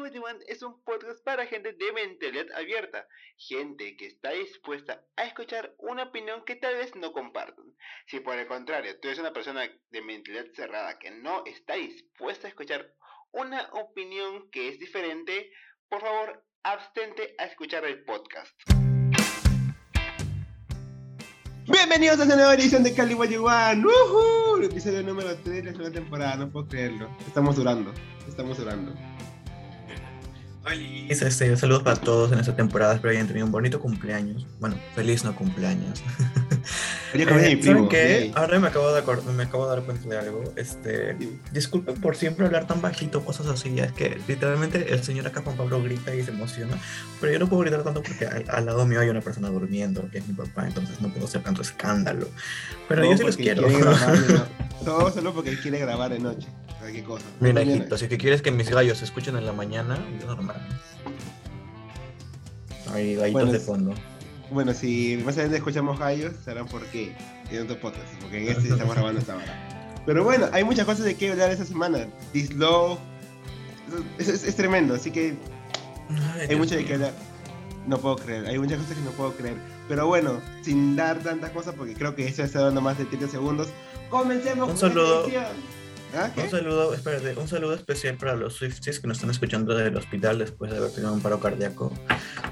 Hollywood One es un podcast para gente de mentalidad abierta, gente que está dispuesta a escuchar una opinión que tal vez no compartan. Si por el contrario tú eres una persona de mentalidad cerrada que no está dispuesta a escuchar una opinión que es diferente, por favor, abstente a escuchar el podcast. Bienvenidos a esta nueva edición de Cali One. ¡Woohoo! El episodio número 3 de la segunda temporada, no puedo creerlo. Estamos durando, estamos durando. Este, saludos para todos en esta temporada. Espero hayan tenido un bonito cumpleaños. Bueno, feliz no cumpleaños. Oye, eh, ¿Saben qué? Ahora me acabo, de me acabo de dar cuenta de algo. Este, disculpen por siempre hablar tan bajito, cosas así. Es que literalmente el señor acá Juan Pablo grita y se emociona. Pero yo no puedo gritar tanto porque al, lado mío hay una persona durmiendo, que es mi papá. Entonces no puedo hacer tanto escándalo. Pero yo sí los quiero. Todo solo porque él quiere grabar de noche. ¿Qué cosa? Mira, hijito, si que quieres que mis gallos se escuchen en la mañana, yo normal. Hay gallitos de fondo. Bueno, si más adelante escuchamos gallos, sabrán por qué en otro podcast, porque en este estamos grabando esta hora. Pero bueno, hay muchas cosas de qué hablar esta semana. This Love es, es, tremendo, así que hay mucho de qué hablar. No puedo creer, hay muchas cosas que no puedo creer. Pero bueno, sin dar tantas cosas, porque creo que eso está dando más de 30 segundos, comencemos Un saludo. ¿Ah, un saludo, espérate, un saludo especial para los Swifties que nos están escuchando desde el hospital después de haber tenido un paro cardíaco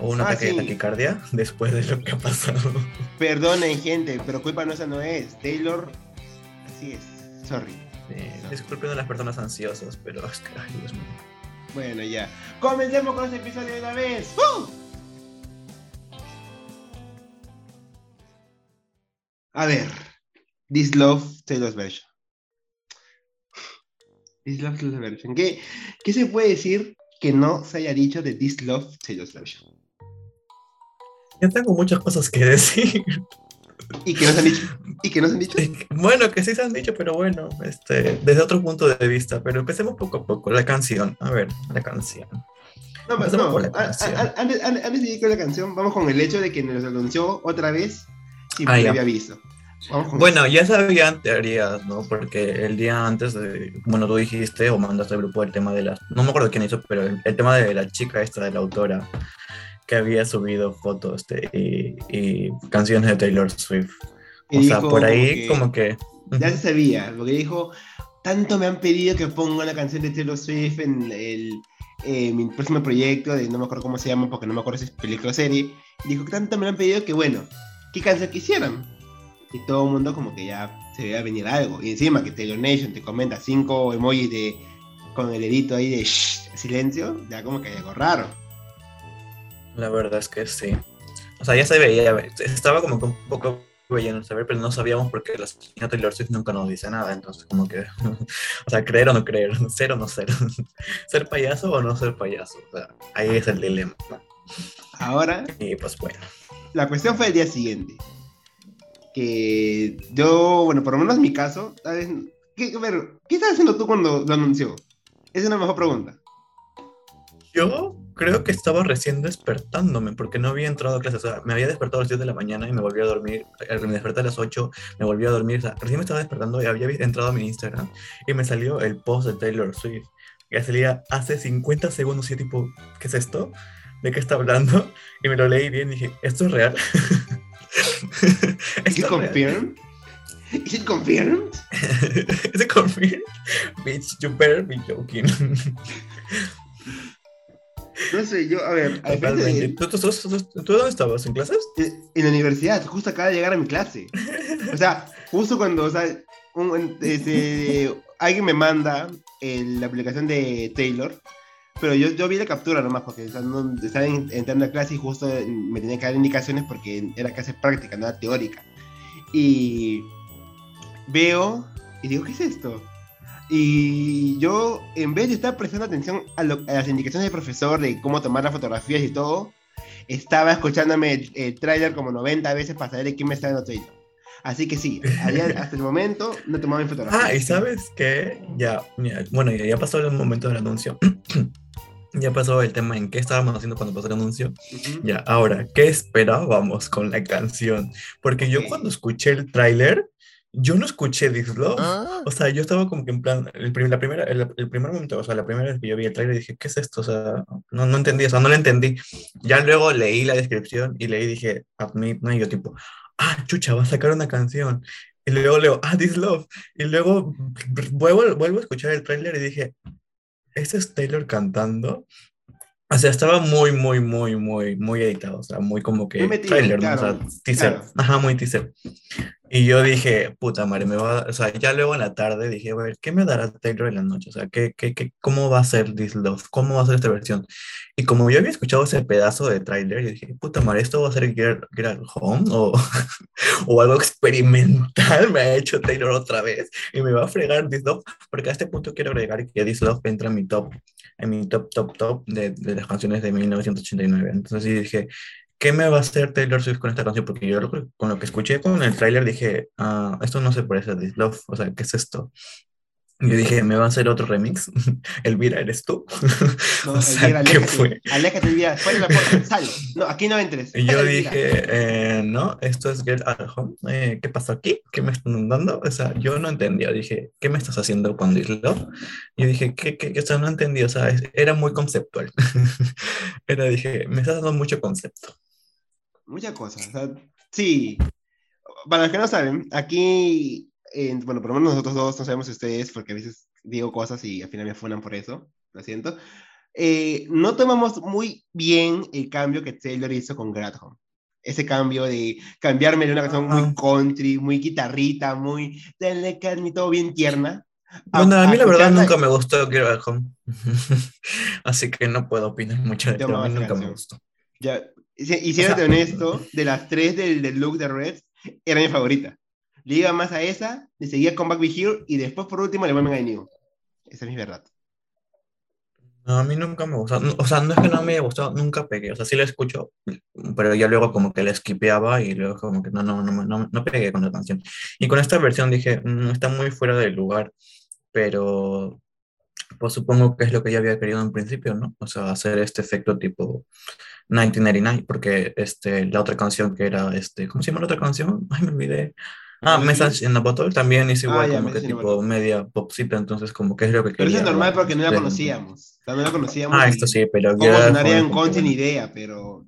o una ah, ataque de taquicardia después de lo que ha pasado. Perdonen, gente, pero culpa nuestra no es. Taylor, así es. Sorry. Disculpen a las personas ansiosas, pero es que, ay, Dios mío. Bueno, ya. Comencemos con este episodio de una vez. A ver, This Love Taylor's Version. This Love Version. ¿Qué, ¿Qué se puede decir que no se haya dicho de This Love Version? Yo tengo muchas cosas que decir. ¿Y que no se han dicho? ¿Y que no se han dicho? Bueno, que sí se han dicho, pero bueno, este, desde otro punto de vista. Pero empecemos poco a poco. La canción. A ver, la canción. No, pero no. Antes, antes, de ir con la canción, vamos con el hecho de que nos anunció otra vez y ah, había visto. Bueno, ya sabían teorías, ¿no? Porque el día antes, de, bueno, tú dijiste o mandaste al grupo el tema de las, no me acuerdo quién hizo, pero el, tema de la chica esta, de la autora, que había subido fotos de, y, canciones de Taylor Swift. o sea, por ahí como que... Ya se sabía, porque dijo, tanto me han pedido que ponga una canción de Taylor Swift en el, eh, mi próximo proyecto, de no me acuerdo cómo se llama, porque no me acuerdo si es película o serie. dijo, tanto me han pedido que, bueno, ¿qué canción quisieran? Y todo el mundo como que ya se veía venir algo. Y encima que Taylor Nation te comenta cinco emojis de con el dedito ahí de silencio, ya como que hay algo raro. La verdad es que sí. O sea, ya se veía, estaba como que un poco no saber, pero no sabíamos porque la señora Taylor Swift nunca nos dice nada, entonces como que, o sea, creer o no creer, ser o no ser, ser payaso o no ser payaso, o sea, ahí es el dilema. Ahora, y pues bueno. La cuestión fue el día siguiente que yo, bueno, por lo menos en mi caso, ¿sabes? ¿Qué, a ver, ¿qué estás haciendo tú cuando lo anunció? Esa es una mejor pregunta. Yo creo que estaba recién despertándome porque no había entrado a clases. O sea, me había despertado a las 10 de la mañana y me volví a dormir. Me desperté a las 8, me volví a dormir. O sea, recién me estaba despertando y había entrado a mi Instagram y me salió el post de Taylor Swift. Que salía hace 50 segundos y yo tipo, ¿qué es esto? ¿De qué está hablando? Y me lo leí bien y dije, ¿esto es real? Is it confirmed? Is it confirmed? Is it confirmed? Bitch, you better be joking. No sé, yo, a ver. ¿Tú, tú, dónde estabas? ¿En clases? Eh, en la universidad, justo acaba de llegar a mi clase. O sea, justo cuando, o sea, este, alguien me manda la aplicación de Taylor pero yo, yo vi la captura nomás, porque estaba entrando a clase y justo me tenía que dar indicaciones porque era clase práctica, no era teórica. Y veo y digo, ¿qué es esto? Y yo, en vez de estar prestando atención a, las indicaciones del profesor de cómo tomar las fotografías y todo, estaba escuchándome el, el tráiler como 90 veces para saber de quién me estaba Twitter. Así que sí, hasta el momento no tomaba mi fotografía. Ah, y sabes qué, ya, bueno, ya pasó el momento del anuncio. Ya pasó el tema en qué estábamos haciendo cuando pasó el anuncio. Ya, ahora, ¿qué esperábamos con la canción? Porque yo cuando escuché el tráiler, yo no escuché This Love. O sea, yo estaba como que en plan, el, la primera, el, primer momento, o sea, la primera vez que yo vi el trailer dije, ¿qué es esto? O sea, no, no entendí, o sea, no lo entendí. Ya luego leí la descripción y leí, dije, Admit, ¿no? Y yo tipo, ah, chucha, va a sacar una canción. Y luego leo, ah, This Love. Y luego vuelvo, vuelvo a escuchar el trailer y dije, ¿este es Taylor cantando? O sea, estaba muy, muy, muy, muy, muy editado. O sea, muy como que trailer, ¿no? O sea, teaser. Ajá, muy teaser. Y yo dije, puta madre, me va o sea, ya luego en la tarde dije, a ver, ¿qué me dará Taylor en la noche? O sea, ¿qué, qué, qué, cómo va a ser This Love? ¿Cómo va a ser esta versión? Y como yo había escuchado ese pedazo de tráiler, yo dije, puta madre, ¿esto va a ser Get, Get Home? O, o algo experimental me ha hecho Taylor otra vez y me va a fregar This Love, porque a este punto quiero agregar que This Love entra en mi top, en mi top, top, top de, de las canciones de 1989. Entonces sí dije, ¿qué me va a hacer Taylor Swift con esta canción? Porque yo con lo que escuché con el tráiler dije, ah, esto no se parece a This Love, o sea, ¿qué es esto? Yo dije, ¿me va a hacer otro remix? Elvira, ¿eres tú? No, o sea, ¿qué fue? Aléjate, Elvira, fuera la puerta, sal. No, aquí no entres. Y yo dije, eh, no, esto es Girl at Home. Eh, ¿Qué pasó aquí? ¿Qué me están dando? O sea, yo no entendía. Dije, ¿qué me estás haciendo con This Love? Yo dije, ¿qué, qué, qué? O sea, no entendí. O sea, era muy conceptual. era, dije, me estás dando mucho concepto muchas cosas. sí, para los que no saben, aquí, bueno, por lo menos nosotros dos no sabemos ustedes, porque a veces digo cosas y al final me funan por eso, lo siento. Eh, no tomamos muy bien el cambio que Taylor hizo con Gradham. Ese cambio de cambiarme de una canción muy country, muy guitarrita, muy denle todo bien tierna. Bueno, a, mí la verdad nunca me gustó Gradham. Así que no puedo opinar mucho de eso. A mí nunca me gustó. Ya, y siéndote honesto, de las tres del, del look de Red, era mi favorita. Le iba más a esa, le seguía con Back Be Here y después por último le vuelven a New. Esa es mi verdad. No, a mí nunca me gustó. O sea, no es que no me haya gustado, nunca pegué. O sea, sí la escucho, pero ya luego como que la skipeaba y luego como que no, no, no, no, no pegué con la canción. Y con esta versión dije, no mm, está muy fuera del lugar, pero pues supongo que es lo que ya había querido en principio, ¿no? O sea, hacer este efecto tipo 1999, porque este, la otra canción que era, este, ¿cómo se llama la otra canción? Ay, me olvidé. Ah, Message in the Bottle también es igual, ah, como que tipo media popcita, entonces como que es lo que quería. Pero eso es normal porque no la conocíamos. No la conocíamos. Ah, esto sí, pero... ¿Cómo sonaría en Conti ni idea, pero...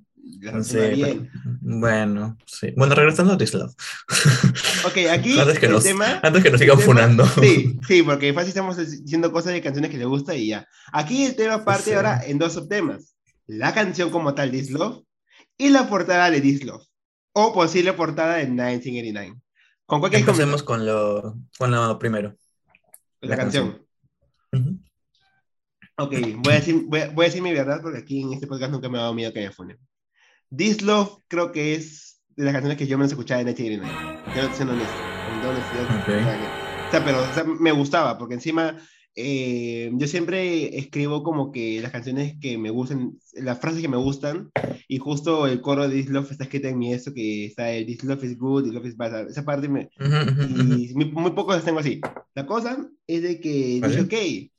Sí, bien. bueno, sí. Bueno, regresando a This Love. Ok, aquí antes que nos, tema, Antes que nos sigan funando. Sí, sí, porque fácil estamos diciendo cosas de canciones que le gusta y ya. Aquí el tema parte ahora en dos subtemas la canción como tal, This Love, y la portada de This Love, o posible portada de 1989. ¿Con cuál Empecemos con lo, con lo primero. La, canción. Ok, voy a, decir, voy, a, decir, mi verdad porque aquí en este podcast nunca me ha dado miedo que me funen. This Love creo que es de las canciones que yo menos escuchaba en 1989. Quiero ser honesto. Okay. O sea, pero o sea, me gustaba porque encima eh, yo siempre escribo como que las canciones que me gustan, las frases que me gustan, y justo el coro de This Love está escrito en mi eso, que está el This Love is good, This Love is bad, esa parte me, y muy, muy pocos las tengo así. La cosa es de que dije, ok,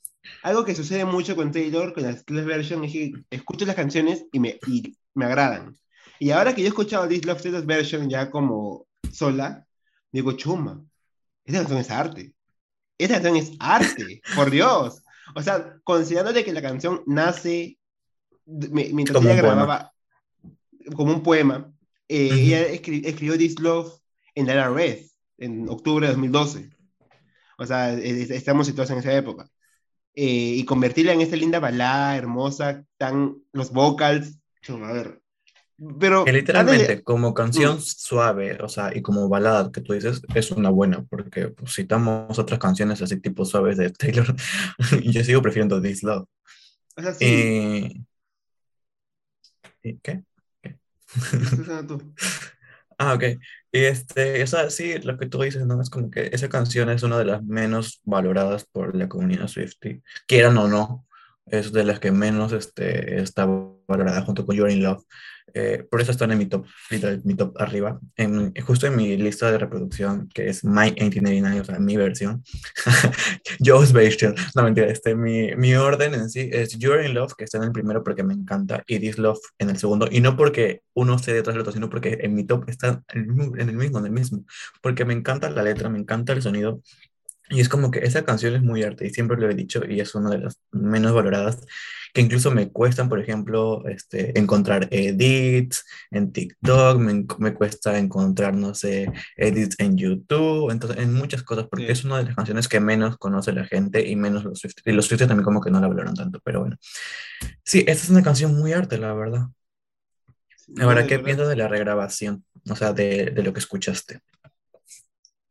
algo que sucede mucho con Taylor, con las class version, es que escucho las canciones y me, y me agradan. Y ahora que yo he escuchado This Love Taylor's version ya como sola, digo, chuma, esa canción es arte esa canción es arte, por Dios. O sea, considerando que la canción nace mientras ella grababa como un poema, eh, ella escribió This Love en la Red en octubre de 2012. O sea, estamos situados en esa época. Eh, y convertirla en esta linda balada hermosa, tan los vocals, a ver, pero, que literalmente, como canción suave, o sea, y como balada que tú dices, es una buena, porque pues, citamos otras canciones así tipo suaves de Taylor, y yo sigo prefiriendo This Love. O sea, sí. ¿Y qué? ¿Qué? ah, ok. Y este, o sea, sí, lo que tú dices, ¿no? Es como que esa canción es una de las menos valoradas por la comunidad Swiftie, quieran o no. Es de las que menos este, está valorada junto con You're in Love. Eh, por eso están en mi top, mi top arriba. En, justo en mi lista de reproducción, que es My 1889, o sea, mi versión. Joe's Bastion. No, mentira, este, mi, mi orden en sí es You're in Love, que está en el primero porque me encanta, y This Love en el segundo. Y no porque uno esté detrás del otro, sino porque en mi top está en el mismo, en el mismo. Porque me encanta la letra, me encanta el sonido. Y es como que esa canción es muy arte, y siempre lo he dicho, y es una de las menos valoradas, que incluso me cuestan, por ejemplo, este, encontrar edits en TikTok, me, me cuesta encontrar, no sé, edits en YouTube, entonces en muchas cosas, porque es una de las canciones que menos conoce la gente y menos los Swifties, y los Swifties también como que no la valoran tanto, pero bueno. Sí, esta es una canción muy arte, la verdad. Ahora, ¿qué piensas de la regrabación? O sea, de, de lo que escuchaste.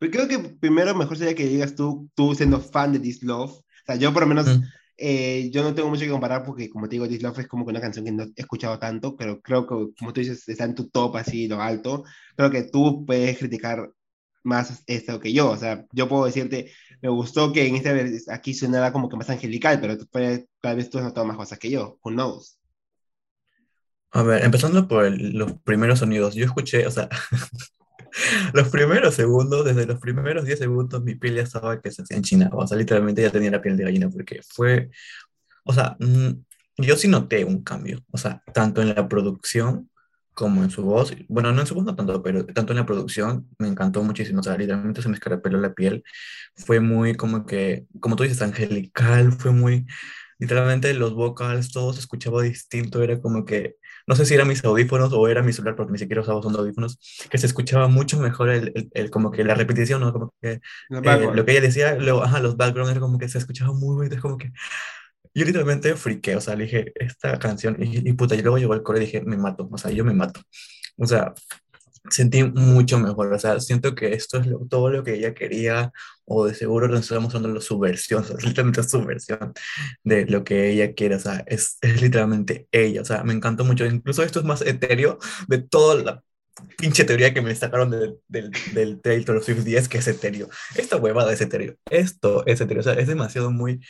Pero creo que primero mejor sería que digas tú, tú siendo fan de This Love. O sea, yo por lo menos, mm. eh, yo no tengo mucho que comparar porque, como te digo, This Love es como que una canción que no he escuchado tanto, pero creo que, como tú dices, está en tu top así, lo alto. Creo que tú puedes criticar más esto que yo. O sea, yo puedo decirte, me gustó que en esta aquí sonara como que más angelical, pero tú tal vez tú has notado más cosas que yo. Who knows? A ver, empezando por los primeros sonidos. Yo escuché, o sea, los primeros segundos, desde los primeros 10 segundos, mi piel ya estaba que se China O sea, literalmente ya tenía la piel de gallina porque fue, o sea, mm, yo sí noté un cambio. O sea, tanto en la producción como en su voz. Bueno, no en su voz no tanto, pero tanto en la producción me encantó muchísimo. O sea, literalmente se me escarapeló la piel. Fue muy como que, como tú dices, angelical, fue muy, literalmente los vocals, todo se escuchaba distinto. Era como que no sé si eran mis audífonos o era mi celular, porque ni siquiera usaba son audífonos, que se escuchaba mucho mejor el, el, como que la repetición, ¿no? Como que eh, lo que ella decía, luego, ajá, los backgrounds, era como que se escuchaba muy bonito, es como que yo literalmente friqué, o sea, le dije, esta canción, y, y puta, y luego llegó el coro y dije, me mato, o sea, yo me mato. O sea, sentí mucho mejor. O sea, siento que esto es todo lo que ella quería, o de seguro nos está mostrando su versión, literalmente su versión de lo que ella quiere. O sea, es, es literalmente ella. O sea, me encantó mucho. Incluso esto es más etéreo de toda la pinche teoría que me sacaron del, del, del Taylor Swift 10, que es etéreo. Esta huevada es etéreo. Esto es etéreo. O sea, es demasiado muy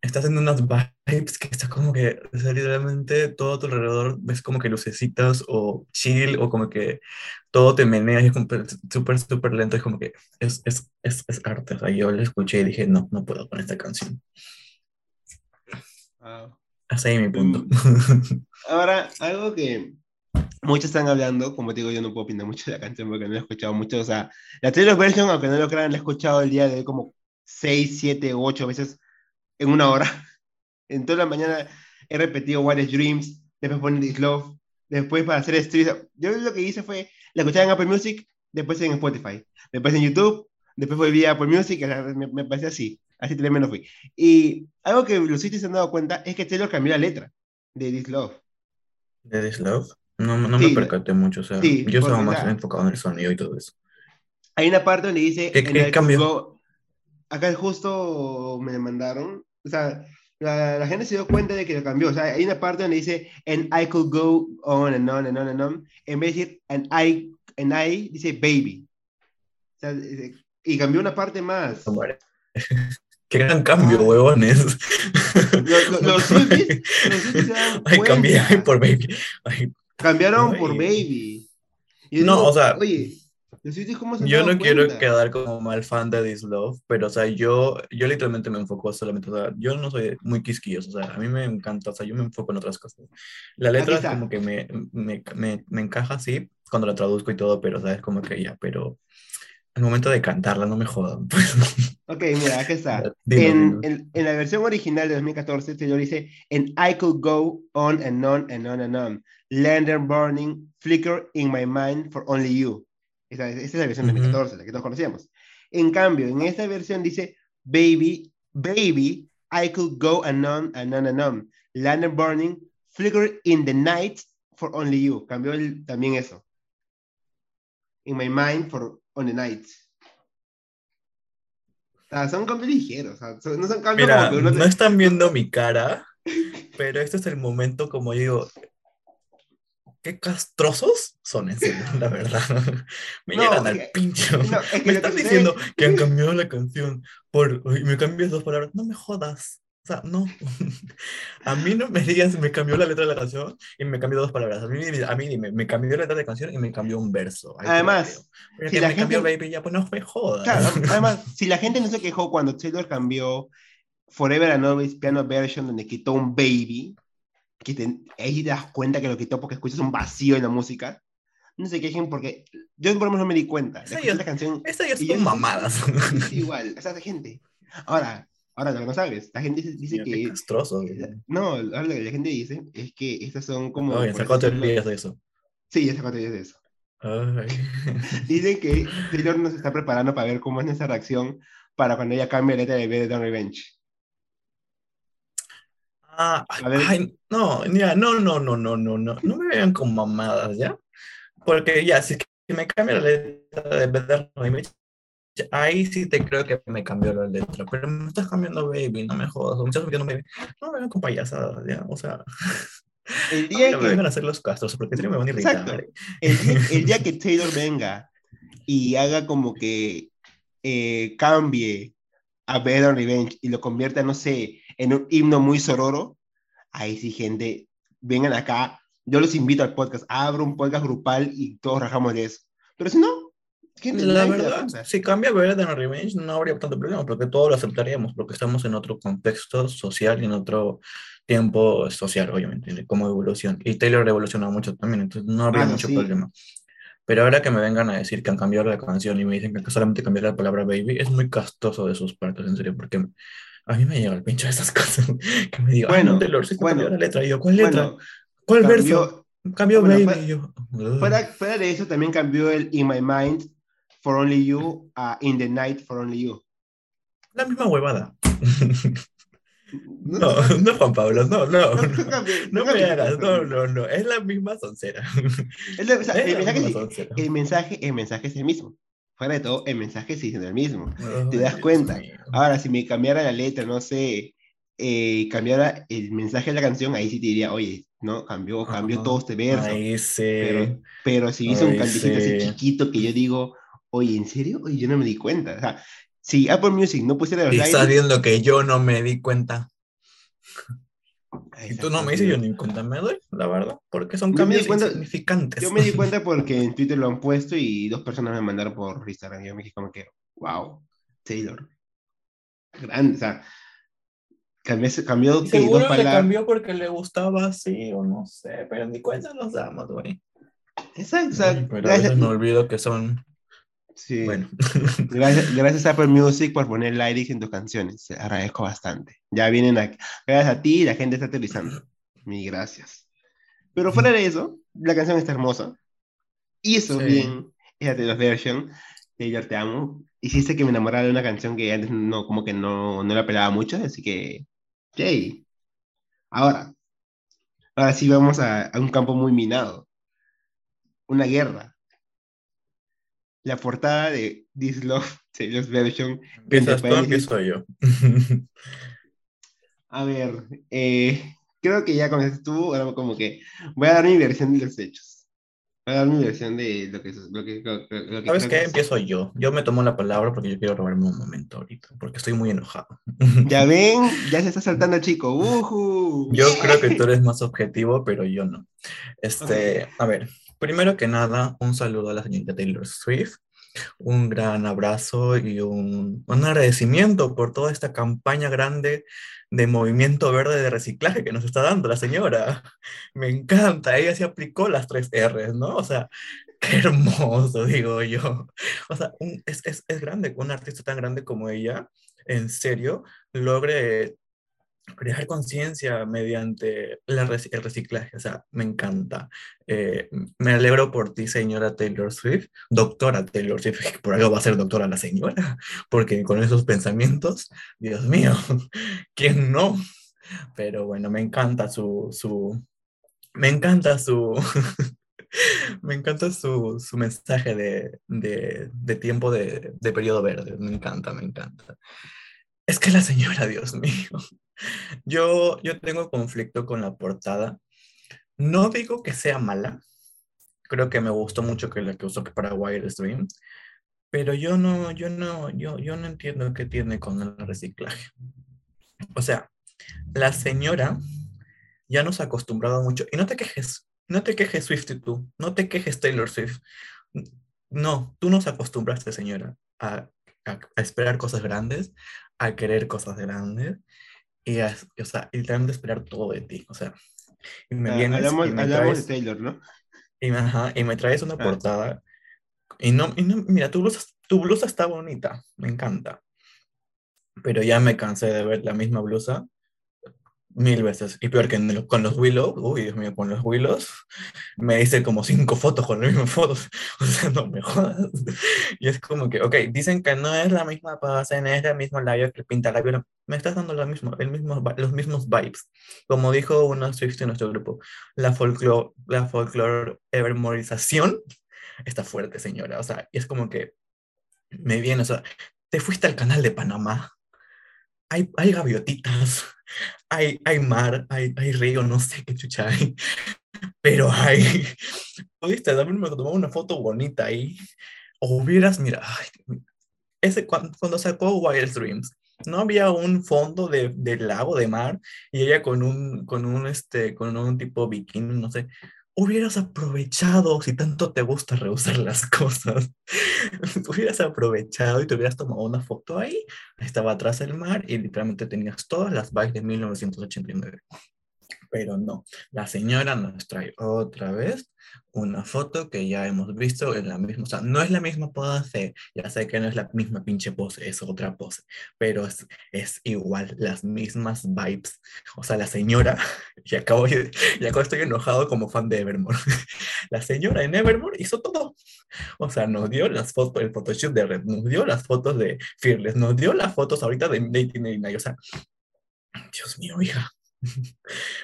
estás en unas vibes que está como que, o sea, literalmente todo a tu alrededor ves como que lucecitas o chill o como que todo te menea y es súper, súper lento. Es como que es, es, es, es arte. O sea, yo la escuché y dije, no, no puedo con esta canción. Wow. Hasta ahí mi punto. Mm. Ahora, algo que muchos están hablando, como te digo, yo no puedo opinar mucho de la canción porque no la he escuchado mucho. O sea, la Taylor version, aunque no lo crean, la he escuchado el día de como 6, 7, 8 veces en una hora. En toda la mañana he repetido What is Dreams, después poner This Love, después para hacer streams. Yo lo que hice fue, la escuchaba en Apple Music, después en Spotify, después en YouTube, después volví a Apple Music, me, me pasé así, así tremendo fui. Y algo que los sitios se han dado cuenta es que Taylor cambió la letra de This Love. ¿De This Love? No, no me percaté mucho, o sea, yo estaba más enfocado en el sonido y todo eso. Hay una parte donde dice... ¿Qué, qué cambió? acá justo me mandaron o sea, la, gente se dio cuenta de que lo cambió. O sea, hay una parte donde dice, and I could go on and on and on and on. En vez de decir, and I, and I dice baby. O sea, y cambió una parte más. Qué gran cambio, ah. huevones. Los, los, Ay, cambié por baby. Cambiaron por baby. no, o sea. Oye, yo no quiero quedar como mal fan de This Love, pero, o sea, yo, yo literalmente me enfoco solamente, o sea, yo no soy muy quisquilloso, o sea, a mí me encanta, o sea, yo me enfoco en otras cosas. La letra es como que me, me, me, me, encaja así cuando la traduzco y todo, pero, o sea, es como que ya, pero al momento de cantarla no me jodan. Pues. Ok, mira, aquí está. en, en, en, la versión original de 2014, yo dice, and I could go on and on and on and on. Lander burning, flicker in my mind for only you. Esa, es la versión de 2014, la que todos conocíamos. En cambio, en esta versión dice, baby, baby, I could go and on and on and on. Land burning, flicker in the night for only you. Cambió también eso. In my mind for on the night. O sea, son cambios ligeros. O sea, no son cambios Mira, como que no están viendo mi cara, pero este es el momento, como digo, qué castrosos son esos, la verdad. me llegan al pincho. me están diciendo que han cambiado la canción por. me cambias dos palabras. No me jodas. sea, no. a mí no me digas, me cambió la letra de la canción y me cambió dos palabras. A mí, a mí dime, me cambió la letra de la canción y me cambió un verso. además, si la me gente... cambió Baby, ya pues no me jodas. Claro, además, si la gente no se quejó cuando Taylor cambió Forever and Always Piano Version, donde quitó un Baby, que te, ahí te das cuenta que lo quitó porque escuchas un vacío en la música. No se quejen porque yo por lo menos no me di cuenta. Esa ya, la canción. Esa ya son mamadas. Es igual, esa de gente. Ahora, ahora lo que no sabes, la gente dice, que. Castroso. No, lo que la gente dice es que estas son como. No, ya sacó tres días de eso. Sí, ya sacó tres días de eso. Dicen que Taylor nos está preparando para ver cómo es nuestra reacción para cuando ella cambie la letra de B de Don Revenge. Ah, ay, no, ya, no, no, no, no, no, no, no me vean con mamadas, ¿ya? Porque ya, si es que me cambia la letra de Better Revenge, ahí sí te creo que me cambió la letra, pero me estás cambiando baby, no me jodas, me estás cambiando baby, no me vengan con payasadas, ya, o sea, el día no que... me vengan a hacer los castros, porque me van a irritar. El, día, que Taylor venga y haga como que eh, cambie a Better Revenge y lo convierta, no sé, en un himno muy sororo, ahí sí, gente, vengan acá, yo los invito al podcast, abro un podcast grupal y todos rajamos de eso. Pero si no, la verdad, si cambia Better Revenge no habría tanto problema, porque todos lo aceptaríamos, porque estamos en otro contexto social y en otro tiempo social, obviamente, como evolución. Y Taylor evolucionado mucho también, entonces no habría mucho problema. Pero ahora que me vengan a decir que han cambiado la canción y me dicen que solamente cambiar la palabra baby, es muy castoso de sus partes, en serio, porque a mí me llega el pincho de esas cosas. Que me digan, bueno, Taylor, sí bueno, la letra. Y yo, ¿cuál letra? ¿Cuál verso? Cambió baby. Fuera, yo, fuera, fuera de eso, también cambió el In My Mind For Only You a In the Night For Only You. La misma huevada. No, no, Juan Pablo, no, no. No, no, me hagas, no, no, no. Es la misma soncera. Es o sea, es el, mensaje, el, mensaje, el mensaje es el mismo. Fuera de todo, el mensaje sigue siendo el mismo. Te das cuenta. Ahora, si me cambiara la letra, no sé, eh, cambiara el mensaje de la canción, ahí sí te diría, oye, no, cambió, cambió todo este verso. Sí. Pero, pero si hizo un cantito así chiquito que yo digo, oye, ¿en serio? Oye, yo no me di cuenta. O sea, si Apple Music no pusiera los y Estás viendo que yo no me di cuenta. Y tú no me dices, yo ni cuenta me doy, la verdad, porque son cambios significantes. Yo me di cuenta porque en Twitter lo han puesto y dos personas me mandaron por Instagram. Y yo me dije como que, wow, Taylor. Grande, o sea, cambió, cambió que dos palabras. le cambió porque le gustaba así o no sé, pero ni cuenta nos damos, güey. Exacto, o sea, pero a veces me olvido que son Sí. Bueno. gracias, gracias a Apple Music por poner lyrics en tus canciones. Agradezco bastante. Ya vienen aquí. Gracias a ti, la gente está utilizando. Mi gracias. Pero fuera de eso, la canción está hermosa. Y eso bien, esa de version. Taylor, te amo. Hiciste que me enamorara de una canción que antes no, como que no, no la pelaba mucho, así que, yay. Ahora, ahora sí vamos a, a un campo muy minado. Una guerra la portada de This Love Taylor's Version. ¿Empiezas tú empiezo yo? a ver, eh, creo que ya con esto estuvo, ahora como que voy a dar mi versión de los hechos. Voy a dar mi versión de lo que... Lo que, lo, ¿Sabes qué? Empiezo yo. Yo me tomo la palabra porque yo quiero robarme un momento ahorita, porque estoy muy enojado. Ya ven, ya se está saltando chico. Uh Yo creo que tú eres más objetivo, pero yo no. Este, a ver, Primero que nada, un saludo a la señorita Taylor Swift, un gran abrazo y un, agradecimiento por toda esta campaña grande de movimiento verde de reciclaje que nos está dando la señora. Me encanta, ella se aplicó las tres R's, ¿no? O sea, qué hermoso, digo yo. O sea, es, es, es grande un artista tan grande como ella, en serio, logre crear conciencia mediante el reciclaje, o sea, me encanta. Eh, me alegro por ti, señora Taylor Swift, doctora Taylor Swift, por algo va a ser doctora la señora, porque con esos pensamientos, Dios mío, ¿quién no? Pero bueno, me encanta su, su me encanta su, me encanta su, su mensaje de, de, de tiempo de, de periodo verde, me encanta, me encanta. Es que la señora, Dios mío. Yo, yo tengo conflicto con la portada. No digo que sea mala. Creo que me gustó mucho que la que usó para Stream. Pero yo no, yo no, yo, yo no entiendo qué tiene con el reciclaje. O sea, la señora ya nos ha acostumbrado mucho. Y no te quejes, no te quejes Swift y tú, no te quejes Taylor Swift. No, tú nos acostumbraste, señora, a, esperar cosas grandes, a querer cosas grandes y o sea, literalmente esperar todo de ti. O sea, y me ah, vienes hablamos, y me traes, de Taylor, ¿no? Y, ajá, y me traes una ah. portada. Y no, y no, mira, tu blusa, tu blusa está bonita, me encanta. Pero ya me cansé de ver la misma blusa Mil veces. Y peor que con los Willows, uy, Dios mío, con los Willows, me hice como cinco fotos con las mismas fotos. O sea, no me jodas. Y es como que, ok, dicen que no es la misma pose, no es el mismo labio que pinta labio. Me estás dando lo mismo, el mismo, los mismos vibes. Como dijo una Swift en nuestro grupo, la folklore, la folklore evermorización está fuerte, señora. O sea, y es como que me viene, o sea, te fuiste al canal de Panamá. Hay, hay gaviotitas hay, hay mar, hay, hay río, no sé qué chucha hay, pero hay. Pudiste me tomar una foto bonita ahí. O hubieras, mira, ese, cuando, cuando sacó Wild Dreams, no había un fondo de, de, lago, de mar, y ella con un, con un, este, con un tipo bikini, no sé, hubieras aprovechado, si tanto te gusta rehusar las cosas, hubieras aprovechado y te hubieras tomado una foto ahí, estaba atrás del mar y literalmente tenías todas las bikes de 1989. Pero no, la señora nos trae otra vez una foto que ya hemos visto en la misma, o sea, no es la misma pose, ya sé que no es la misma pinche pose, es otra pose, pero es, es igual, las mismas vibes. O sea, la señora, y acabo, y acabo estoy enojado como fan de Evermore, la señora en Evermore hizo todo. O sea, nos dio las fotos, el Photoshop de Red, nos dio las fotos de Fearless, nos dio las fotos ahorita de 1989, o sea, Dios mío, hija,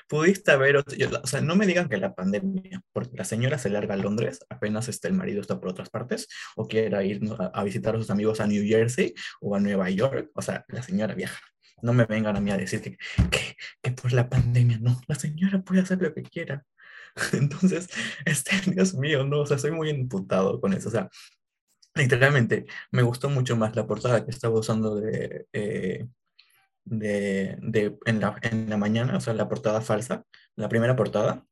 Pudiste haber, o sea, no me digan que la pandemia, porque la señora se larga a Londres, apenas este, el marido está por otras partes, o quiera ir a, visitar a sus amigos a New Jersey o a Nueva York, o sea, la señora viaja. No me vengan a mí a decir que, que, por la pandemia, no, la señora puede hacer lo que quiera. Entonces, este, Dios mío, no, o sea, soy muy imputado con eso, o sea, literalmente me gustó mucho más la portada que estaba usando de... Eh, de, de en, la, en, la, mañana, o sea, la portada falsa, la primera portada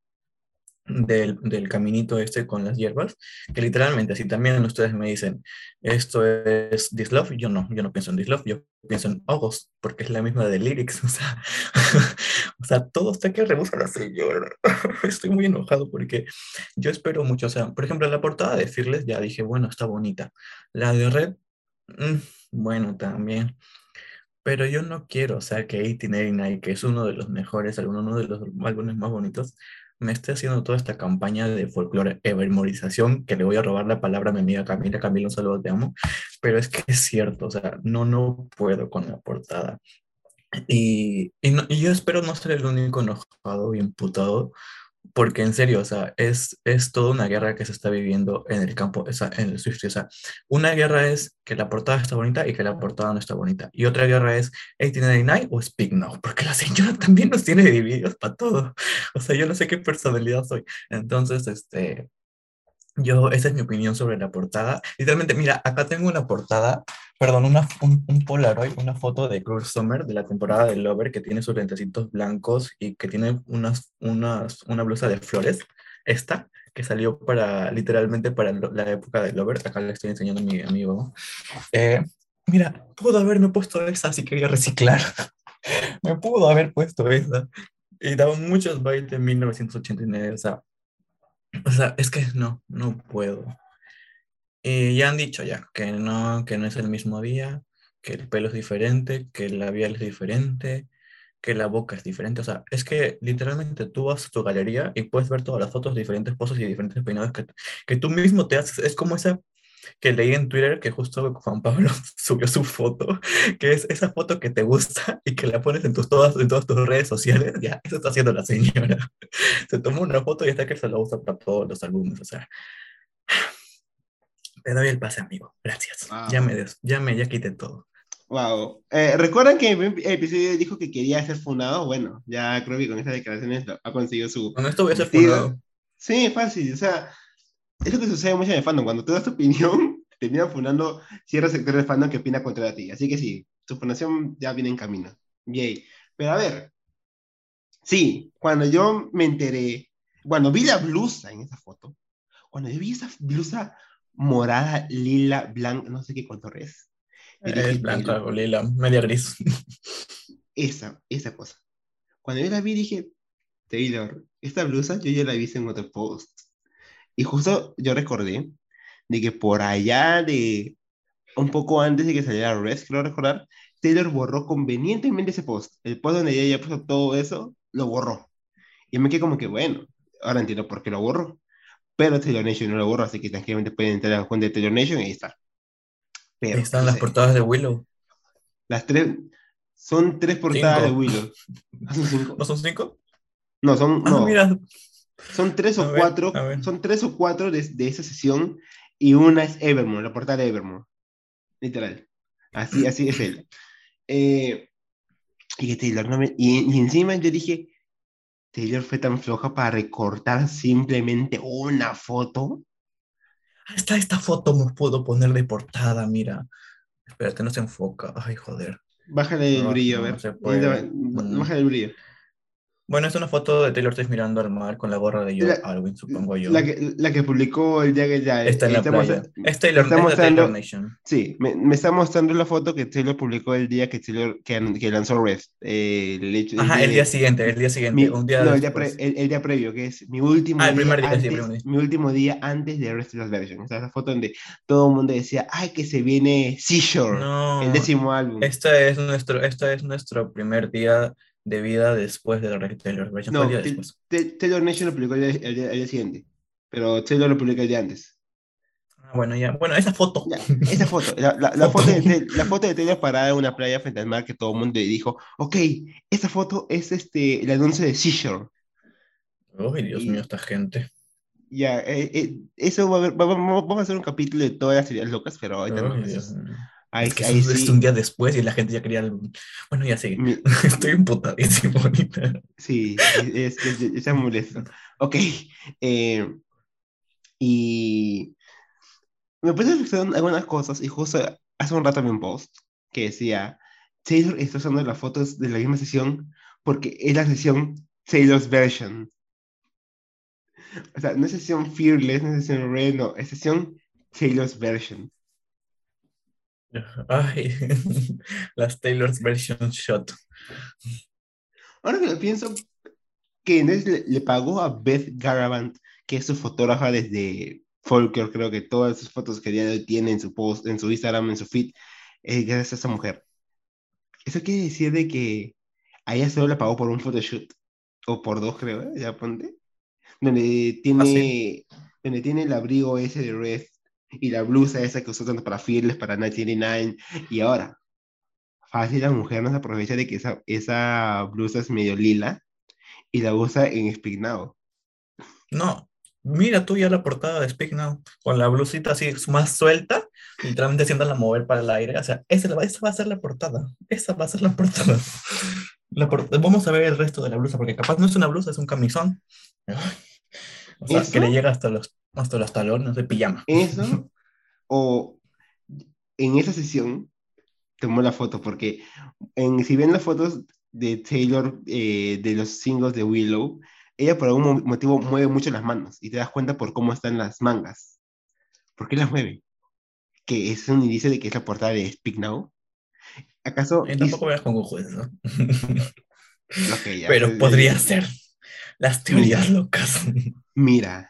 del, del, caminito este con las hierbas, que literalmente, si también ustedes me dicen, esto es This Love, yo no, yo no pienso en This Love, yo pienso en August, porque es la misma de Lyrics, o sea, o sea todo está que rebusca la. Estoy muy enojado porque yo espero mucho, o sea, por ejemplo, la portada de Fearless ya dije, bueno, está bonita. La de Red, mm, bueno, también. Pero yo no quiero, o sea, que 1889, que es uno de los mejores, uno de los álbumes más bonitos, me esté haciendo toda esta campaña de folclore evermorización, que le voy a robar la palabra a mi amiga Camila. Camila, un saludo, te amo. Pero es que es cierto, o sea, no, no puedo con la portada. Y, y, y yo espero no ser el único enojado y imputado porque en serio, o sea, es, es toda una guerra que se está viviendo en el campo, o en el Swift. O sea, una guerra es que la portada está bonita y que la portada no está bonita. Y otra guerra es 1899 o Speak Now, porque la señora también nos tiene divididos para todo. O sea, yo no sé qué personalidad soy. Entonces, este, yo, esa es mi opinión sobre la portada. Literalmente, mira, acá tengo una portada, perdón, una, un, un Polaroid, una foto de Cruz Summer de la temporada de Lover que tiene sus lentecitos blancos y que tiene unas, unas, una blusa de flores. Esta, que salió para, literalmente para la época de Lover. Acá le estoy enseñando a mi amigo. Eh, mira, pudo haberme puesto esa si quería reciclar. Me pudo haber puesto esa. Y daba muchos bailes en 1989, o sea, o sea, es que no, no puedo. Y ya han dicho ya que no, que no es el mismo día, que el pelo es diferente, que el labial es diferente, que la boca es diferente. O sea, es que literalmente tú vas a tu galería y puedes ver todas las fotos de diferentes poses y diferentes peinados que, que tú mismo te haces. Es como esa que leí en Twitter que justo Juan Pablo subió su foto, que es esa foto que te gusta y que la pones en, tus, todas, en todas tus redes sociales. Ya, eso está haciendo la señora. Se tomó una foto y está que se la usa para todos los álbumes. O sea, te doy el pase, amigo. Gracias. Ya, me des, ya me ya quité todo. Wow. Eh, ¿Recuerdan que en el episodio dijo que quería ser fundado? Bueno, ya creo que con estas declaraciones ha conseguido su. Con esto voy a ser fundado. Sí, fácil. O sea, es lo que sucede mucho en el fandom. Cuando tú das tu opinión, terminan fundando cierto sector del fandom que opina contra ti. Así que sí, tu fundación ya viene en camino. Yay. Pero a ver, Sí, cuando yo me enteré, cuando vi la blusa en esa foto, cuando yo vi esa blusa morada, lila, blanca, no sé qué color es. Es blanca "Taylor, o lila, media gris. Esa, esa cosa. Cuando yo la vi dije, Taylor, esta blusa yo ya la vi en otro post. Y justo yo recordé de que por allá de un poco antes de que saliera Res, creo recordar, Taylor borró convenientemente ese post. El post donde ella ya puso todo eso, lo borró. Y me quedé como que, bueno, ahora entiendo por qué lo borró. Pero Taylor Nation no lo borró, así que tranquilamente pueden entrar a la cuenta de Taylor Nation y ahí está. Pero, Ahí están no las sé, portadas de Willow. las tres, son tres portadas Cinco. de Willow. ¿No son cinco? No, son, Ah, no, mira. Son tres o ver, cuatro, son tres o cuatro de, de esa sesión y una es Evermore, la portada de Evermore. Literal. Así, así es él. Eh, y Taylor no me- y, y encima yo dije, Taylor fue tan floja para recortar simplemente una foto. Está esta foto, me puedo poner de portada, mira. Espérate, no se enfoca. Ay, joder. Bájale el No, brillo, no a ver. Bájale el brillo. Bueno, es una foto de Taylor Swift mirando al mar con la gorra de La- Alwyn, supongo yo. La que, la que publicó el día que ya. Está en la playa. Es Taylor, está mostrando- Taylor Nation. Sí, me, me está mostrando la foto que Taylor publicó el día que, Taylor, que, que lanzó Rest. eh, el, hecho- Ajá, el día siguiente, el día siguiente, mi- un día no, el día, pre- el- el día previo, que es mi último Ah, el día primer día, sí, antes, el primer día. mi último día antes de Rest Last Version. Esa es la foto donde todo el mundo decía, ay, que se viene Seashore, No, el décimo álbum. Este es nuestro, este es nuestro primer día de vida después de Taylor Version. no, Taylor Nation lo publicó el día, siguiente, pero Taylor lo publicó el día antes. Ah, bueno, ya. Bueno, esa foto. Ya, esa foto, la, la- la foto, Foto. de, la foto de Taylor parada en una playa frente al mar que todo el mundo dijo, ok, esa foto es este, el anuncio de Seashore. Ay, Dios Y- mío, esta gente. Ya, eh, eh, eso va a haber- va- va- vamos a hacer un capítulo de todas las ideas locas, pero ahorita no. Ay, eso Dios. Ahí, es que ahí sí, un día después y la gente ya quería. el- Bueno, ya sigue. mi- Estoy emputadísimo ahorita. sí, es, es, es, es molesto. Ok, eh, y me puse a reflexionar algunas cosas y justo hace un rato vi un post que decía, Taylor está usando las fotos de la misma sesión porque es la sesión Taylor's version. O sea, no es sesión Fearless, no es sesión Red, no, es sesión Taylor's version. Ay, las Taylor's version shot. Ahora que lo pienso, que le, le pagó a Beth Garabant, que es su fotógrafa desde Folklore, creo que todas sus fotos que día tiene en su post, en su Instagram, en su feed, es gracias a esa mujer. Eso quiere decir de que a ella solo le pagó por un photoshoot, o por dos, creo, ¿eh? ya ponte, donde tiene, donde tiene el abrigo ese de Red y la blusa esa que usó tanto para Fearless, para 1989, y ahora, fácil la mujer no se aprovecha de que esa, esa blusa es medio lila y la usa en Speak Now. No, mira tú ya la portada de Speak Now, con la blusita así más suelta, literalmente haciéndola mover para el aire. O sea, esa, esa va a ser la portada. Esa va a ser la portada. La por- Vamos a ver el resto de la blusa, porque capaz no es una blusa, es un camisón. O sea, ¿Eso? que le llega hasta los, hasta los talones de pijama. Eso, o en esa sesión tomó la foto, porque en, si ven las fotos de Taylor eh, de los singles de Willow, ella por algún mo- motivo mueve mucho las manos y te das cuenta por cómo están las mangas. ¿Por qué las mueve? Que es un indicio de que es la portada de Speak Now. ¿Acaso? Y tampoco veas con jueces, ¿no? hizo- Ok, ya, Pero pues, podría eh, ser. Las teorías locas. Mira,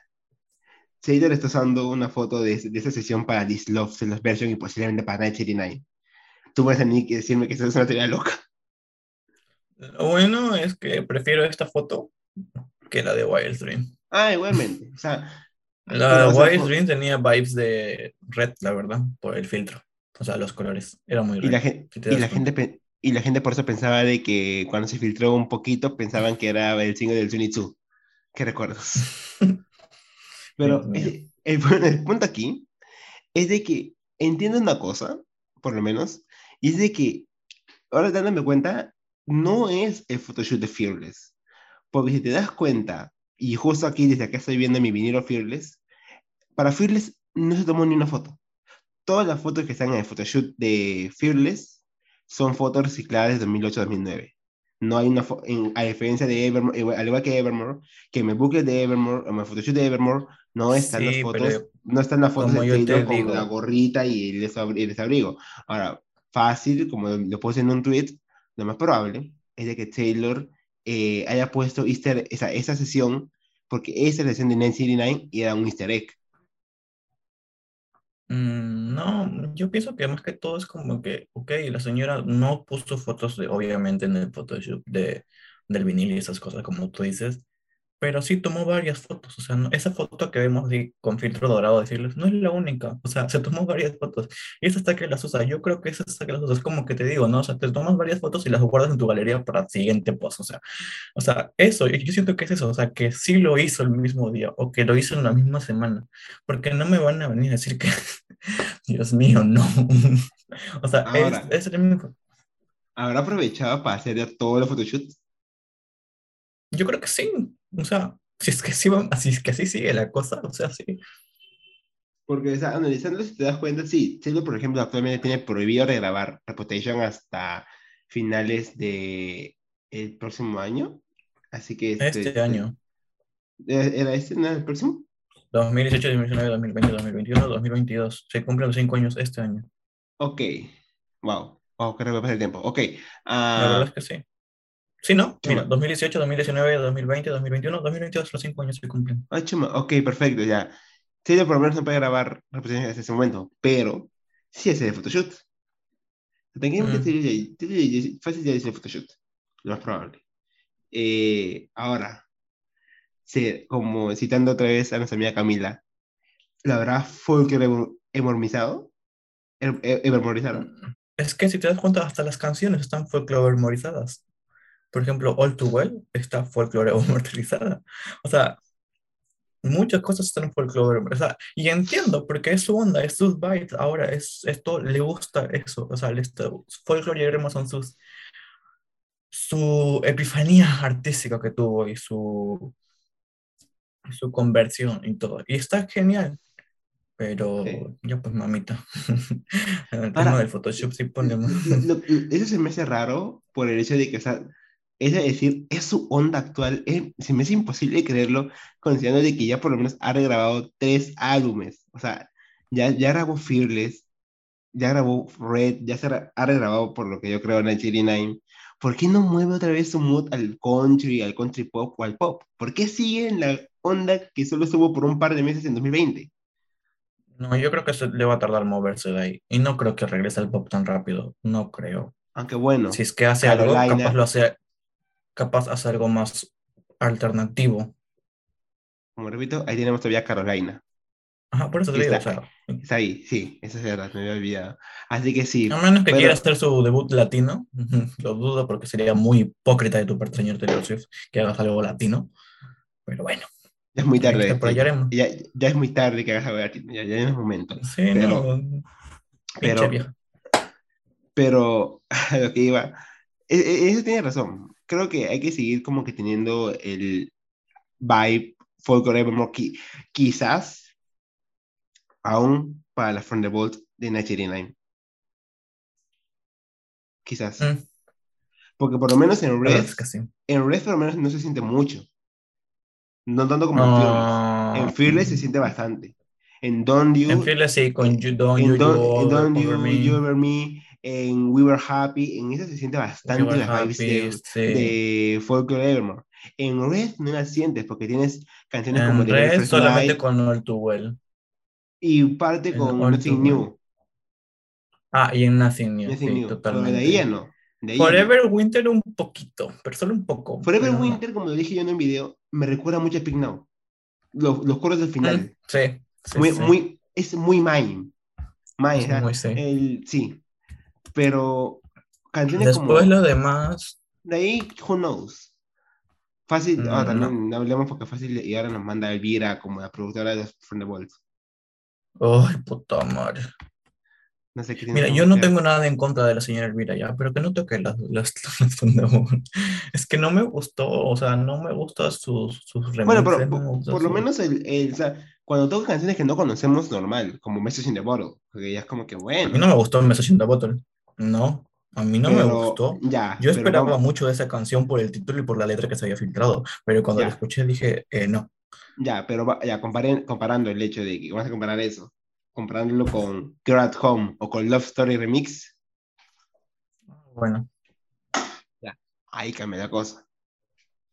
Taylor está usando una foto de, de esa sesión para This Love, Love Version y posiblemente para 1989. Tú vas a ni que decirme que eso es una teoría loca. Lo bueno es que prefiero esta foto que la de Wild Dream. Ah, igualmente. O sea, La sea, Wild Dream tenía vibes de red, la verdad, por el filtro. O sea, los colores. Era muy y la, red. gen- si y la gente y la gente por eso pensaba de que cuando se filtró un poquito pensaban que era el single del 22. ¿Qué recuerdos? Pero el, pu- el punto aquí es de que entiendo una cosa, por lo menos, y es de que ahora dándome cuenta, no es el photoshoot de Fearless. Porque si te das cuenta, y justo aquí desde acá estoy viendo mi vinilo Fearless, para Fearless no se tomó ni una foto. Todas las fotos que están en el photoshoot de Fearless son fotos recicladas de 2008-2009. no hay una, a diferencia de Evermore, al igual que Evermore, que en mi booklet de Evermore, en mi photoshoot de Evermore, no están las fotos, no están las fotos de Taylor con la gorrita y el, desabrigo. Ahora, fácil, como lo puse en un tweet, lo más probable es de que Taylor eh, haya puesto Easter, esa, esa sesión, porque esa sesión de 999 era un Easter egg. Mm, no, yo pienso que más que todo es como que, ok, la señora no puso fotos de, obviamente en el Photoshop de, del vinil y esas cosas como tú dices, pero sí tomó varias fotos, o sea, esa foto que vemos con filtro dorado, decirles, no es la única, o sea, se tomó varias fotos, y esa está que las usa, yo creo que esa está que las usa, es como que te digo, ¿no? O sea, te tomas varias fotos y las guardas en tu galería para el siguiente post, o sea, o sea, eso, yo siento que es eso, o sea, que sí lo hizo el mismo día, o que lo hizo en la misma semana, porque no me van a venir a decir que, Dios mío, no, o sea, es, el mismo. ¿Habrá aprovechado para hacer todos los photoshoots? Yo creo que sí. O sea, si es que así, así, es que así sigue la cosa, o sea, sí. Porque, o sea, analizando, si te das cuenta, sí, Taylor, por ejemplo, actualmente tiene prohibido regrabar Reputation hasta finales de el próximo año. Así que... Este, este año. ¿Era este, no, el próximo? 2018, 2019, 2020, 2021, 2022. Se cumplen los cinco años este año. Ok. Wow. Wow, qué rápido pasa el tiempo. Ok. La verdad ah, es que sí. Sí, ¿no? Mira, 2018, 2019, 2020, 2021, 2022, los cinco años se cumplen. Ah, chuma. Ok, perfecto, ya. Sí, por lo menos no puede grabar representaciones en ese momento, pero sí hace de photoshoot. Técnicamente, mm. fácil ya dice photoshoot, lo más probable. Eh, ahora, como citando otra vez a nuestra amiga Camila, ¿la hemormizado? ¿Evermorizado? Mm, es que si te das cuenta, hasta las canciones están folklore-memorizadas por ejemplo, All Too Well está folclore mortalizada. O sea, muchas cosas están folclore. O y entiendo, porque es su onda, es sus bytes. Ahora, es, esto le gusta eso. O sea, folclore y son sus. su epifanía artística que tuvo y su. Su conversión y todo. Y está genial. Pero ya pues mamita. el tema del Photoshop sí ponemos. eso se me hace raro por el hecho de que, o sea, es decir, es su onda actual. se me hace imposible creerlo, considerando de que ya por lo menos ha regrabado tres álbumes. O sea, ya, ya grabó Fearless, ya grabó Red, ya se ha regrabado por lo que yo creo 99. ¿Por qué no mueve otra vez su mood al country, al country pop o al pop? ¿Por qué sigue en la onda que solo estuvo por un par de meses en 2020? No, yo creo que se le va a tardar moverse de ahí. Y no creo que regrese al pop tan rápido. No creo. Aunque bueno. Si es que hace algo, capaz lo hace capaz hacer algo más alternativo. Como repito, ahí tenemos todavía Carolina. Ajá, por eso te digo, está, está ahí, sí, eso es verdad, me había olvidado. Así que sí. A menos que quiera hacer su debut latino, lo dudo porque sería muy hipócrita de tu parte, señor Taylor Swift, que hagas algo latino. Pero bueno. Ya es muy tarde. Ya, ya, es muy tarde que hagas algo latino, ya, ya es el momento. Sí, pero, no. Pero, pero, lo que iba, e, e, eso tiene razón creo que hay que seguir como que teniendo el vibe folklore evermore, quizás aún para la Thunderbolt de Night Quizás. Mm. Porque por lo menos en Red, en Red por lo menos no se siente mucho. No tanto como en Fearless. En Fearless se siente bastante. En Don't You. En Fearless sí, con You, Don't, You, Don't You, Over Me en We Were Happy, en esa se siente bastante la vibes de, Folklore Evermore. En Red no la sientes porque tienes canciones como de Red solamente con All Too Well. Y parte con Nothing New. Ah, y en Nothing New, sí, totalmente. de ahí ya no. Forever Winter un poquito, pero solo un poco. Forever Winter, como lo dije yo en un video, me recuerda mucho a Pink Now. Los, los coros del final. Mm, sí, muy, Muy, es muy mime. Mime, sí. El, sí, pero canciones Después lo demás. De ahí, who knows. Fácil, ah, también hablemos porque fácil y ahora nos manda Elvira como la productora de From the Vault. Ay, puta madre. No sé Mira, yo no tengo nada en contra de la señora Elvira ya, pero que no toque las, las, Es que no me gustó, o sea, no me gustan sus, sus Bueno, pero por, lo menos el, el o sea, cuando toca canciones que no conocemos normal, como Message in the Bottle, porque ya es como que bueno. A mí no me gustó Message in the Bottle. No. A mí no me Pero, gustó. Ya. Yo esperaba vamos- mucho de esa canción por el título y por la letra que se había filtrado, pero cuando Ya. la escuché dije, eh, no. Ya, pero ya, comparen- comparando el hecho de que vamos a comparar eso, comparándolo con Girl at Home o con Love Story Remix, Bueno, ahí cambia la cosa.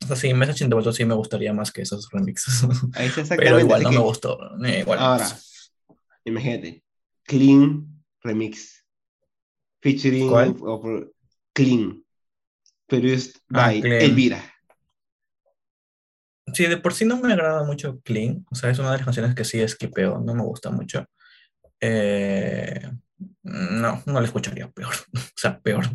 o sea, sí, in the Bottle sí me gustaría más que esos remixes. Ahí pero igual no que- me gustó. eh, igual. Ahora, imagínate, Clean Remix, featuring ¿Cuál? Clean, produced Ah, by Clean. Elvira. Sí, de por sí no me agrada mucho Clean. O sea, es una de las canciones que sí esquipeo. No me gusta mucho. Eh, no, no la escucharía peor. O sea, peor.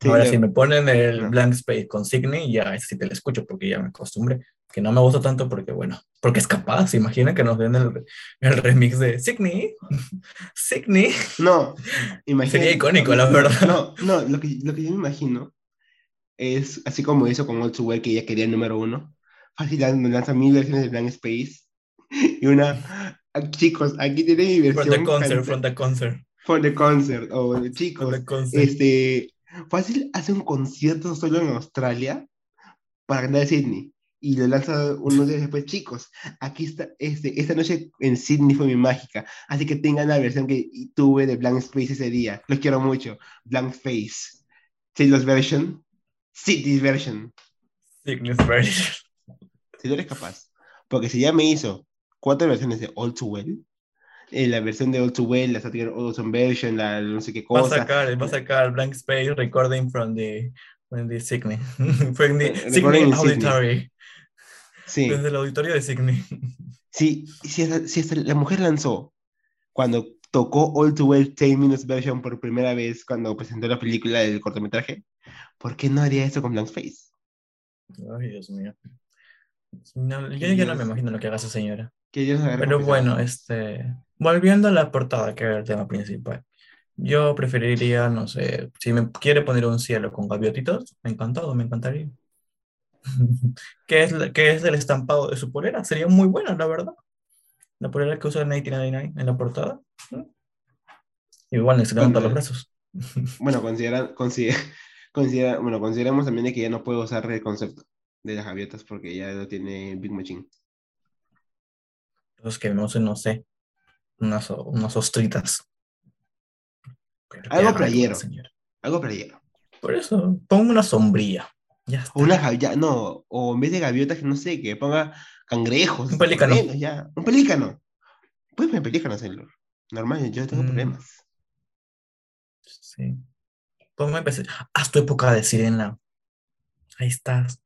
Sí, Ahora, lo- si me ponen el no. Blank Space con Signy, ya sí te la escucho porque ya me acostumbré. Que no me gusta tanto porque, bueno, porque es capaz. Imagina que nos den el, el remix de Signy. Signy. No, imagínate. Sería icónico, la verdad. No, no, lo que, lo que yo me imagino es así como hizo con Too Well, que ella quería el número uno. Fácil, lan- lanza mil versiones de Blank Space. Y una, ah, chicos, aquí tiene mi versión. From the concert, from the concert. from the concert. O From chicos, the concert. este, fácil hace un concierto solo en Australia para cantar en Sydney. Y lo lanza unos días después, chicos, aquí está, este, esta noche en Sydney fue mi mágica, así que tengan la versión que tuve de Blank Space ese día. Los quiero mucho. Blank Face. Taylor's version. Sydney's version. Version. Si tú eres capaz. Porque si ya me hizo cuatro versiones de All Too Well, eh, la versión de All Too Well, la Saturday Awesome version, la no sé qué Va a cosa. sacar, va a sacar Blank Space recording from the, from the Signy. from the Eh, Sydney. Auditory. Sí. Desde el auditorio de Signy. Sí, si, esa- si esa- la mujer lanzó cuando tocó All Too Well 10 Minutes Version por primera vez cuando presentó la película del cortometraje, ¿por qué no haría eso con Blank Face? Ay, Dios mío. No, yo ya no me imagino lo que haga esa señora. Que ellos Pero bueno, este, volviendo a la portada, que era el tema principal. Yo preferiría, no sé, si me quiere poner un cielo con gaviotitos, encantado, me encantaría. ¿Qué es, qué es el estampado de su polera? Sería muy buena, la verdad. La polera que usa en 1999 en la portada. Igual Bueno, los brazos. Bueno, consideran, consider- considera- bueno, consideramos también que ya no puedo usar el concepto de las gaviotas porque ya lo tiene Big Machine. Entonces que no sé, no sé, unas, unas ostritas. Pero Algo playero. señora. Algo playero. Por eso, ponme una sombrilla. Ya está. O una no, o en vez de gaviotas, que no sé, que ponga cangrejos. Un pelícano. ya. Un pelícano. Puedes poner pelícanos, Sailor. Normal, yo tengo Mm. problemas. Sí. Ponme empecé. Haz tu época de sirena. Ahí estás.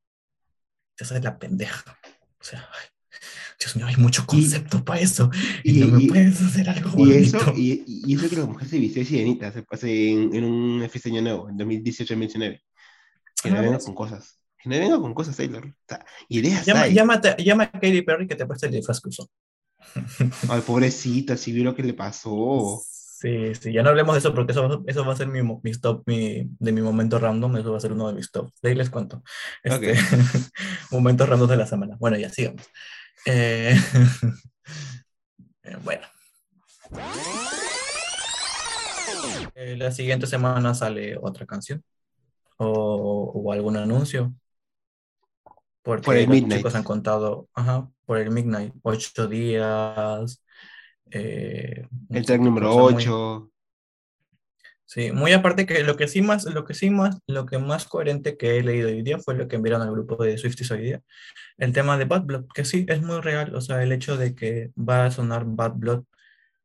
Te haces la pendeja. O sea, ay, Dios mío, hay mucho concepto para eso. Y, y- no me y- puedes hacer algo Y bonito. eso, y, eso que la mujer se vistió de sirenita hace, hace en, en un año nuevo, en 2018-2019. Que no Ah, venga ¿ves? con cosas. Que no venga con cosas, Taylor. O sea, ideas Llama, llámate- llama a Katy Perry que te preste el disfraz que usó. Ay, pobrecita, si vio lo que le pasó. Sí, sí, ya no hablemos de eso porque eso, eso va a ser mi, mi stop mi, de mi momento random, eso va a ser uno de mis tops. De ahí les cuento. Este, momentos random de la semana. Bueno, ya sigamos. Eh, eh, bueno. Eh, la siguiente semana sale otra canción o, o algún anuncio. Porque Por el los Midnight. chicos han contado, ajá, por el Midnight, ocho días. Eh, El track número cosa, muy- 8. Sí, muy aparte que lo que sí más, lo que sí más, lo que más coherente que he leído hoy día fue lo que enviaron al grupo de Swifties hoy día. El tema de Bad Blood, que sí, es muy real. O sea, el hecho de que va a sonar Bad Blood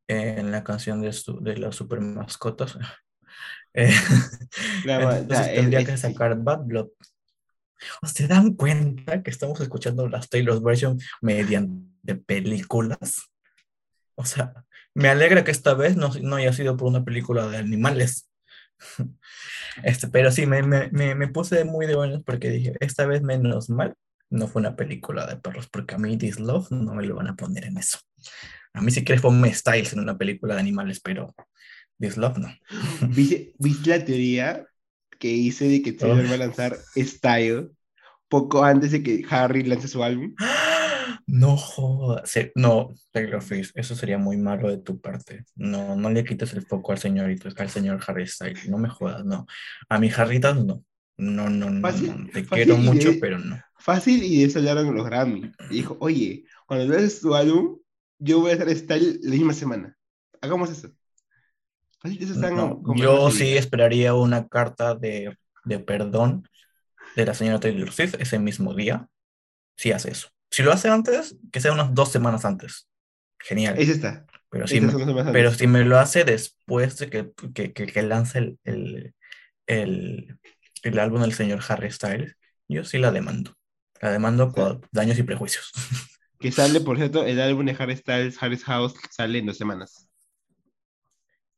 en la canción de, su- de las super mascotas. eh, Claro, entonces ya, tendría es- que es- sí. sacar Bad Blood. ¿O ¿Se dan cuenta que estamos escuchando las Taylor's version mediante películas? O sea, me alegra que esta vez no, no haya sido por una película de animales. Este, pero sí, me, me, me, me puse muy de buenas porque dije, esta vez menos mal, no fue una película de perros, porque a mí This Love no me lo van a poner en eso. A mí si quieres ponme Styles en una película de animales, pero This Love no. ¿Viste, viste la teoría que hice de que Taylor Oh. va a lanzar Style poco antes de que Harry lance su álbum? No jodas. No, Taylor Swift, eso sería muy malo de tu parte. No, no le quites el foco al señorito, al señor Harry Styles. No me jodas, no. A mis jarritas, no. No, no, no, Fácil, no. Te quiero mucho, de- pero no. Fácil y eso hablaron los Grammy. Y dijo, oye, cuando veas tu álbum, yo voy a hacer style la misma semana. Hagamos eso. Fácil, eso están No, como yo sí esperaría una carta de, de perdón de la señora Taylor Swift ese mismo día. Si hace eso. Si lo hace antes, que sea unas dos semanas antes. Genial. Ese está. Pero si me, pero si me lo hace después de que, que, que, que lance el, el, el, el álbum del señor Harry Styles, yo sí la demando. La demando por daños y prejuicios. Que sale, por cierto, el álbum de Harry Styles, Harry's House, sale en dos semanas.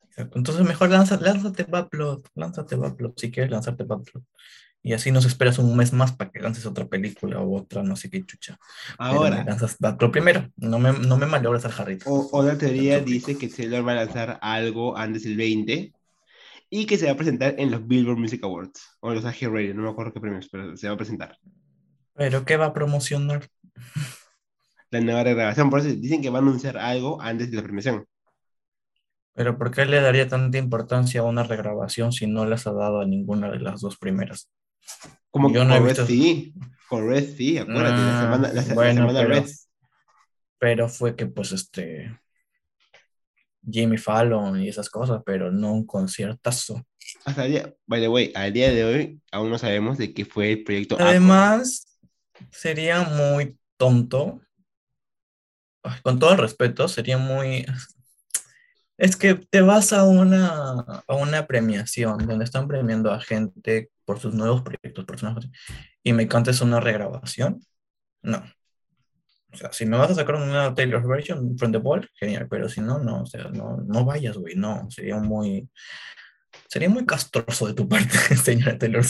Exacto. Entonces mejor lanza, lánzate Bad Blood, lánzate Bad Blood, si quieres lanzarte Bad Blood. Y así nos esperas un mes más para que lances otra película o otra, no sé qué chucha. Pero me Ahora, lanzas Bad Blood primero, no me, no me malogres al Harry. o, otra teoría dice que Taylor va a lanzar algo antes del 20 y que se va a presentar en los Billboard Music Awards o los AG Radio, no me acuerdo qué premios, pero se va a presentar. Pero ¿qué va a promocionar? La nueva regrabación, por eso dicen que va a anunciar algo antes de la premiación. Pero ¿por qué le daría tanta importancia a una regrabación si no les ha dado a ninguna de las dos primeras? Como Yo no he con visto- Red sí, con Red sí, acuérdate, la Ah, semana, la, la semana pero- Red. Pero fue que pues este Jimmy Fallon y esas cosas, pero no un conciertazo. Hasta el día, by the way, al día de hoy aún no sabemos de qué fue el proyecto. Además, sería muy tonto, con todo el respeto, sería muy... Es que te vas a una, a una premiación donde están premiando a gente por sus nuevos proyectos personajes y me cantes una regrabación. No. O sea, si me vas a sacar una Taylor version from the ball, genial, pero si no, no, o sea, no, no vayas, güey, no, sería muy, sería muy castroso de tu parte, señora Taylor.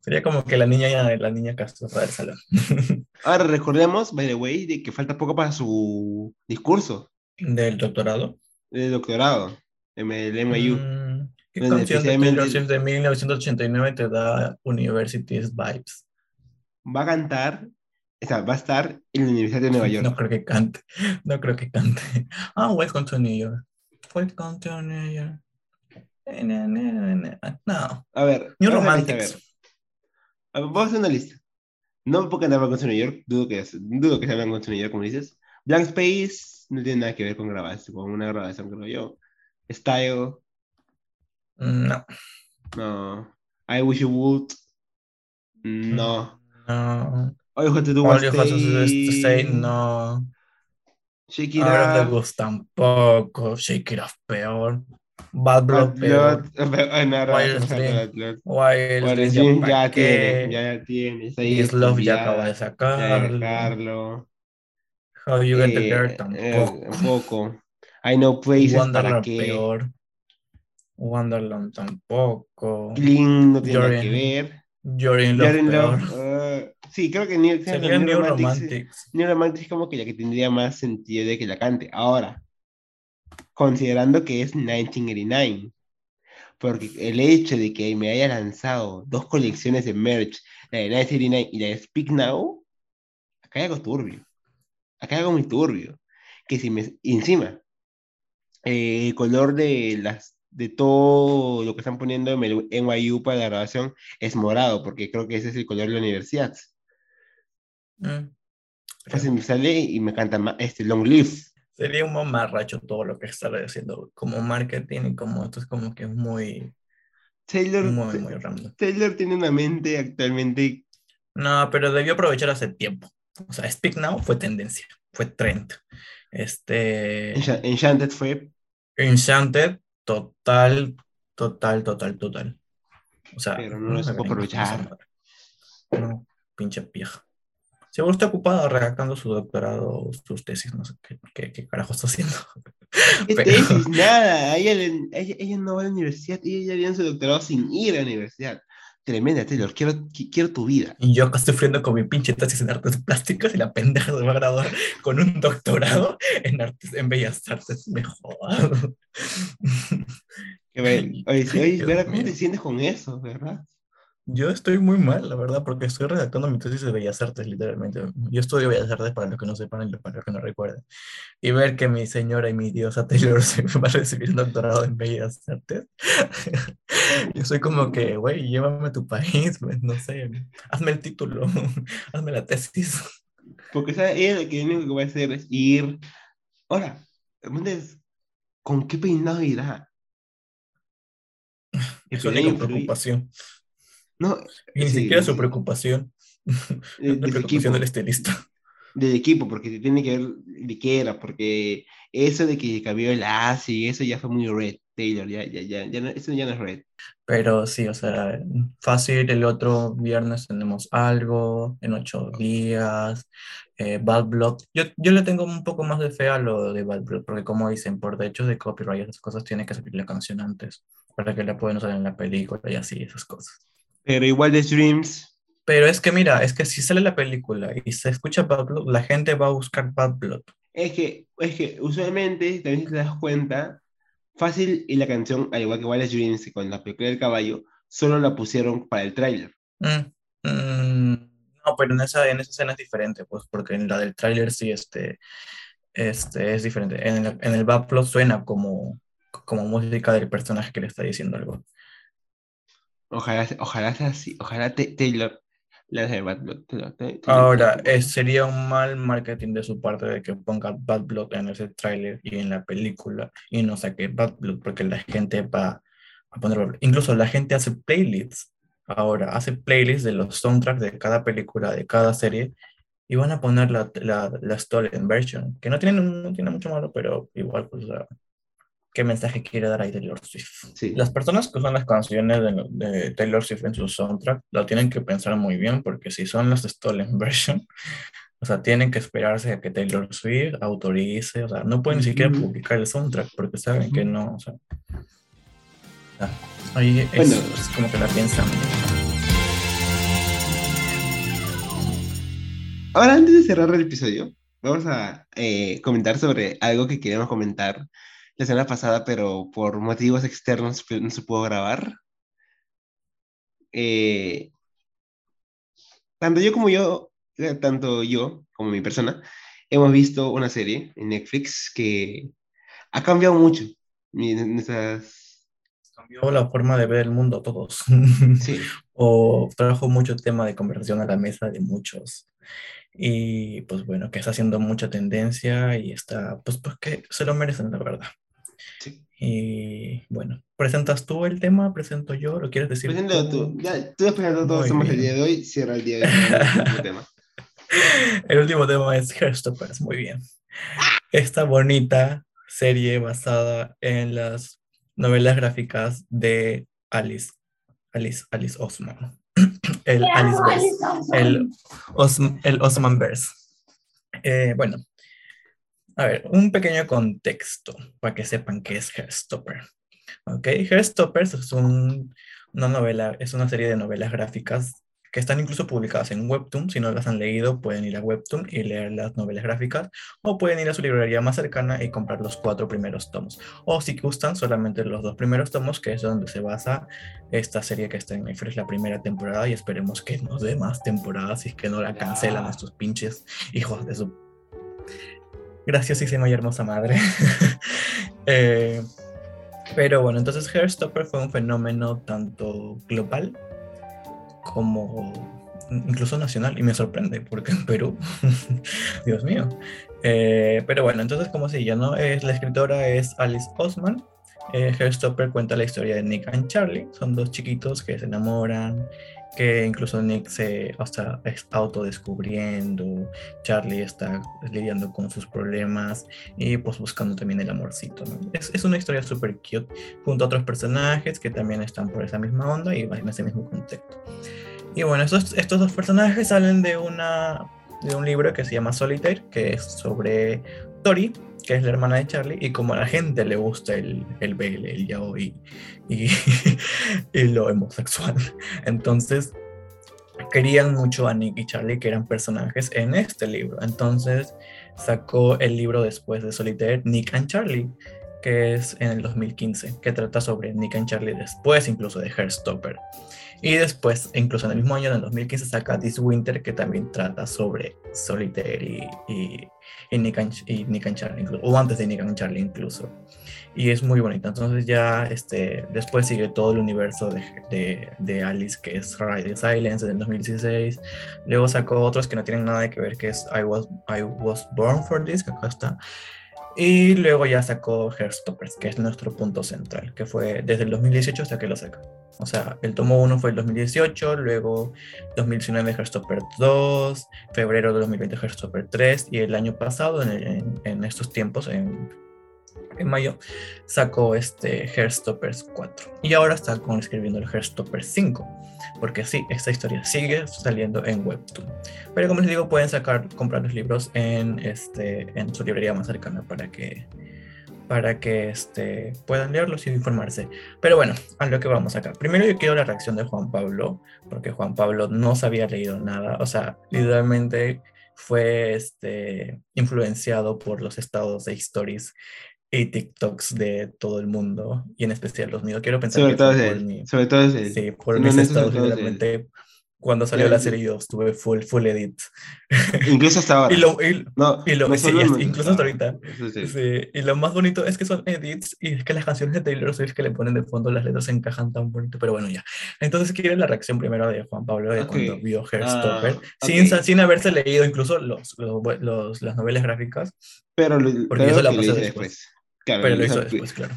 Sería como que la niña, la niña castrosa del salón. Ahora recordemos, by the way, de que falta poco para su discurso Del doctorado. De doctorado en el NYU. Mm, ¿Qué canción de Taylor Swift de 1989 te da Universities Vibes? Va a cantar, o sea, va a estar en la Universidad de Nueva York. No creo que cante, no creo que cante. Ah, Welcome to New York. Welcome to New York. No, A ver, New Romantics. a ver. Vamos a hacer una lista. No puedo cantar con New York, dudo que, dudo que se hablan con New York, como dices. Blank Space no tiene nada que ver con grabación, con una grabación, creo yo. Style, No, no. I Wish You Would, no. no. All You Have to Do All you have to Stay, no. Shake It the Up, tampoco. Shake it off peor. Bad Bad Blood peor. No, ahora Wild. Bad Blood. Wild Wild Dreams, Dream pa' ya tiene, ya tiene. Está ahí Is Love ya estudiada, acaba de ya sacarlo. dejarlo. How You Get the Eh, Girl eh, tampoco. tampoco. I Know Places, ¿para Wonderland qué? peor. Wonderland tampoco. Clean no tiene nada que ver. You're in Love You're in peor. Love, eh, sí, creo que New, Sería New Romantics. New Romantics es como que la que tendría más sentido de que la cante. Ahora, considerando que es 1989, porque el hecho de que me haya lanzado dos colecciones de merch, la de 1989 y la de Speak Now, acá hay algo turbio. Acá algo muy turbio. Que si me, encima, eh, el color de las de todo lo que están poniendo en el NYU para la grabación es morado, porque creo que ese es el color de la universidad. Mm. Fácil me sale y me canta este Long Live. Sería un mamarracho todo lo que estaré haciendo como marketing y como esto es como que muy, Taylor, muy, muy. Taylor tiene una mente actualmente. No, pero debió aprovechar hace tiempo. O sea, Speak Now fue tendencia, fue trend. Este, Encha- Enchanted fue. Enchanted, total, total, total, total. O sea, Pero no lo supo aprovechar. No, pinche pija. Seguro está ocupada redactando su doctorado, sus tesis, no sé qué, qué, qué carajo está haciendo. ¿Qué Pero- tesis? Nada. Ella, ella, ella no va a la universidad. Ella ya había su doctorado sin ir a la universidad. Tremenda, Taylor. Quiero, qui- quiero tu vida. Y yo acá sufriendo con mi pinche tesis en artes plásticas y la pendeja se va a graduar con un doctorado en artes, en bellas artes. Me jodas. Que ve- Oye, oye. ¿Cómo te sientes con eso, verdad? Yo estoy muy mal, la verdad, porque estoy redactando mi tesis de Bellas Artes, literalmente. Yo estudio Bellas Artes para los que no sepan y para los que no recuerden. Y ver que mi señora y mi diosa Taylor se va a recibir el doctorado en Bellas Artes. Yo soy como que, güey, llévame a tu país, no sé, hazme el título, hazme la tesis. Porque, ¿sabes? Ella lo que único que va a hacer es ir. Ahora, entonces, ¿con qué peinado irá? Es su única preocupación. No, Y ni sí, siquiera su preocupación. De- La preocupación del estilista. del equipo, porque tiene que ver de qué era, porque eso de que cambió el ASI y eso ya fue muy red, Taylor, ya, ya, ya, ya no- eso ya no es red. Pero sí, o sea, fácil, el otro viernes tenemos algo, en ocho días, eh, Bad Blood. Yo, yo le tengo un poco más de fe a lo de Bad Blood, porque como dicen, por derechos de copyright, esas cosas tiene que salir la canción antes, para que la puedan usar en la película y así, esas cosas. Pero igual de Dreams, Pero es que mira, es que si sale la película y se escucha Bad Blood, la gente va a buscar Bad Blood. es que, es que usualmente, también te das cuenta, fácil y la canción, al igual que Wallace Dreams con la película del caballo, solo la pusieron para el tráiler. Mm, mm, no, pero en esa, en esa escena es diferente, pues, porque en la del tráiler sí este, este, es diferente. En el, en el Bad Blood suena como, como música del personaje que le está diciendo algo. Ojalá, ojalá sea así, ojalá Taylor la de Bad Blood. Ahora, eh, sería un mal marketing de su parte de que ponga Bad Blood en ese tráiler y en la película y no saque Bad Blood porque la gente va a poner. Incluso la gente hace playlists. Ahora, hace playlists de los soundtracks de cada película, de cada serie y van a poner la, la, la stolen version, que no tiene, no tiene mucho malo, pero igual, pues, o sea, ¿qué mensaje quiere dar ahí Taylor Swift? Sí. Las personas que usan las canciones de, de Taylor Swift en su soundtrack lo tienen que pensar muy bien porque si son las stolen version, o sea, tienen que esperarse a que Taylor Swift autorice, o sea, no pueden ni siquiera publicar el soundtrack porque saben que no, o sea, ah, ahí es, Bueno. es como que la piensan. Ahora, antes de cerrar el episodio, vamos a eh, comentar sobre algo que queríamos comentar la semana pasada, pero por motivos externos pues, no se pudo grabar. Eh, tanto yo como yo, eh, tanto yo como mi persona, hemos visto una serie en Netflix que ha cambiado mucho nuestras... Cambió la forma de ver el mundo a todos. Sí, o trajo mucho tema de conversación a la mesa de muchos. Y pues bueno, que está haciendo mucha tendencia y está, pues, pues que se lo merecen, la verdad. Y bueno, ¿presentas tú el tema? ¿Presento yo? ¿Lo quieres decir Preséntalo tú. Ya, tú has presentado todos bien. día de hoy, cierra el día de hoy el último tema. El último tema es Hairstoppers, muy bien. Esta bonita serie basada en las novelas gráficas de Alice, Alice, Alice Osman. El Alice Verse, el, Osm- el Osman Verse. Eh, bueno, a ver, un pequeño contexto para que sepan qué es Hairstopper. Ok, Hairstoppers es un- una novela, es una serie de novelas gráficas que están incluso publicadas en Webtoon. Si no las han leído, pueden ir a Webtoon y leer las novelas gráficas, o pueden ir a su librería más cercana y comprar los cuatro primeros tomos. O si gustan, solamente los dos primeros tomos, que es donde se basa esta serie que está en Netflix, la primera temporada, y esperemos que nos dé más temporadas y es que no la cancelan estos pinches hijos de su graciosísima y hermosa madre. Eh, pero bueno, entonces Hairstopper fue un fenómeno tanto global como incluso nacional y me sorprende porque en Perú, Dios mío. Eh, pero bueno, entonces como se llama, es, la escritora es Alice Osman. Eh, Hairstopper cuenta la historia de Nick and Charlie. Son dos chiquitos que se enamoran, que incluso Nick se o sea, es autodescubriendo, Charlie está lidiando con sus problemas y pues buscando también el amorcito. ¿no? Es, es una historia súper cute junto a otros personajes que también están por esa misma onda y en ese mismo contexto. Y bueno, estos, estos dos personajes salen de, una, de un libro que se llama Solitaire, que es sobre Tori, que es la hermana de Charlie, y como a la gente le gusta el, el BL, el yaoi y, y lo homosexual. Entonces, querían mucho a Nick y Charlie, que eran personajes en este libro. Entonces, sacó el libro después de Solitaire, Nick and Charlie. que es en el 2015, que trata sobre Nick and Charlie después incluso de Heartstopper. Y después, incluso en el mismo año, en el 2015, saca This Winter, que también trata sobre Solitaire y, y, Nick, and, y Nick and Charlie, o antes de Nick and Charlie incluso. Y es muy bonita. Entonces ya este, después sigue todo el universo de, de, de Alice, que es Ride Silence en el 2016. Luego sacó otros que no tienen nada que ver, que es I Was, I Was Born for This, que acá está. Y luego ya sacó Heartstoppers, que es nuestro punto central, que fue desde el 2018 hasta que lo saca. O sea, el tomo 1 fue el 2018, luego 2019 Heartstopper 2, febrero de 2020 Heartstopper 3 y el año pasado, en, en, en estos tiempos, en, en, mayo, sacó este Heartstoppers 4. Y ahora está con escribiendo el Heartstoppers 5, porque sí, esta historia sigue saliendo en Webtoon. Pero como les digo, pueden sacar, comprar los libros en, este, en su librería más cercana para que para que este, puedan leerlos y informarse. Pero bueno, a lo que vamos acá. Primero yo quiero la reacción de Juan Pablo, porque Juan Pablo no se había leído nada, o sea, literalmente fue este, influenciado por los estados de stories y TikToks de todo el mundo, y en especial los míos. Quiero pensar sobre que todo por mi- sobre todo es él. Sí, por Si mis no, estados, literalmente, cuando salió Ya, la serie yo estuve full, full edit. Incluso hasta ahora. Y lo, y- no, y lo- no sí, es- incluso hasta ahorita. Sí. Sí, y lo más bonito es que son edits y es que las canciones de Taylor Swift que le ponen de fondo las letras encajan tan bonito, pero bueno, ya. Entonces quiero la reacción primero de Juan Pablo de Ok. cuando vio Heartstopper, Ah, sin, ok. sa- sin haberse leído incluso los, los, los- las novelas gráficas, Pero lo, Porque eso la después. después. Claro, pero lo hizo después, claro.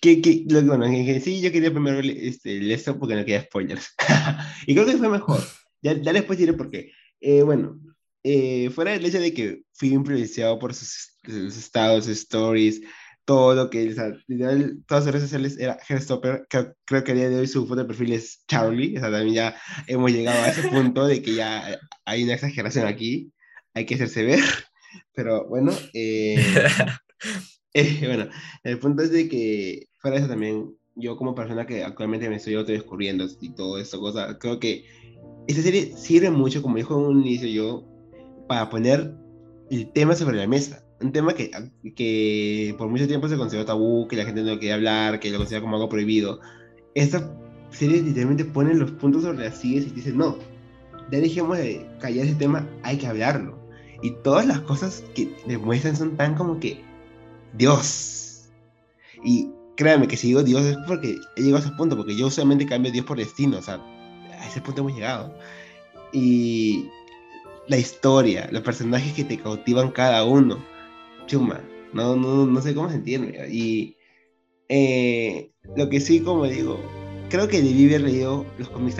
que, que, lo, bueno, que- sí, yo quería primero este, esto porque no quería spoilers. y creo que fue mejor. Ya, ya después diré por qué. Eh, bueno, eh, fuera del hecho de que fui influenciado por sus, sus estados, sus stories, todo lo que, o sea, todas sus redes sociales era Heartstopper, que creo que a día de hoy su foto de perfil es Charlie, o sea, también ya hemos llegado a ese punto de que ya hay una exageración aquí, hay que hacerse ver, pero bueno, eh, eh, bueno, el punto es de que de eso también, yo como persona que actualmente me estoy autodescubriendo y todo esto, cosa, creo que esta serie sirve mucho, como dijo en un inicio yo, para poner el tema sobre la mesa. Un tema que, que por mucho tiempo se consideró tabú, que la gente no quería hablar, que lo considera como algo prohibido. Esta serie literalmente pone los puntos sobre las sillas y dice, no, ya dejemos de callar ese tema, hay que hablarlo. Y todas las cosas que demuestran son tan como que Dios. Y créanme que si digo Dios es porque he llegado a ese punto, porque yo solamente cambio Dios por destino, o sea, a ese punto hemos llegado. Y la historia, los personajes que te cautivan cada uno, chuma, no, no, no sé cómo sentirme. Y eh, lo que sí, como digo, creo que debí haber leído los cómics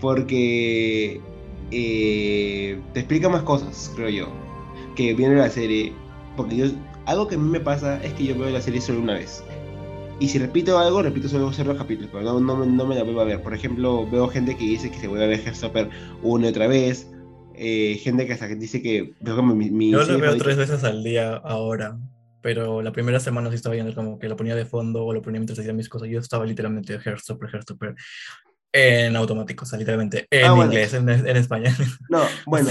porque eh, te explica más cosas, creo yo, que viene la serie, porque yo, algo que a mí me pasa es que yo veo la serie solo una vez. Y si repito algo, repito solo ciertos capítulos, pero no, no, me- no me la vuelvo a ver. Por ejemplo, veo gente que dice que se vuelve a ver Heartstopper una y otra vez. eh, gente que hasta dice que... ejemplo, mi, mi Yo lo veo tres veces al día ahora, pero la primera semana sí estaba viendo como que lo ponía de fondo o lo ponía mientras hacía mis cosas. Yo estaba literalmente Heartstopper, Heartstopper en automático, o sea, literalmente en Ah, bueno. inglés, en, en español. No, bueno,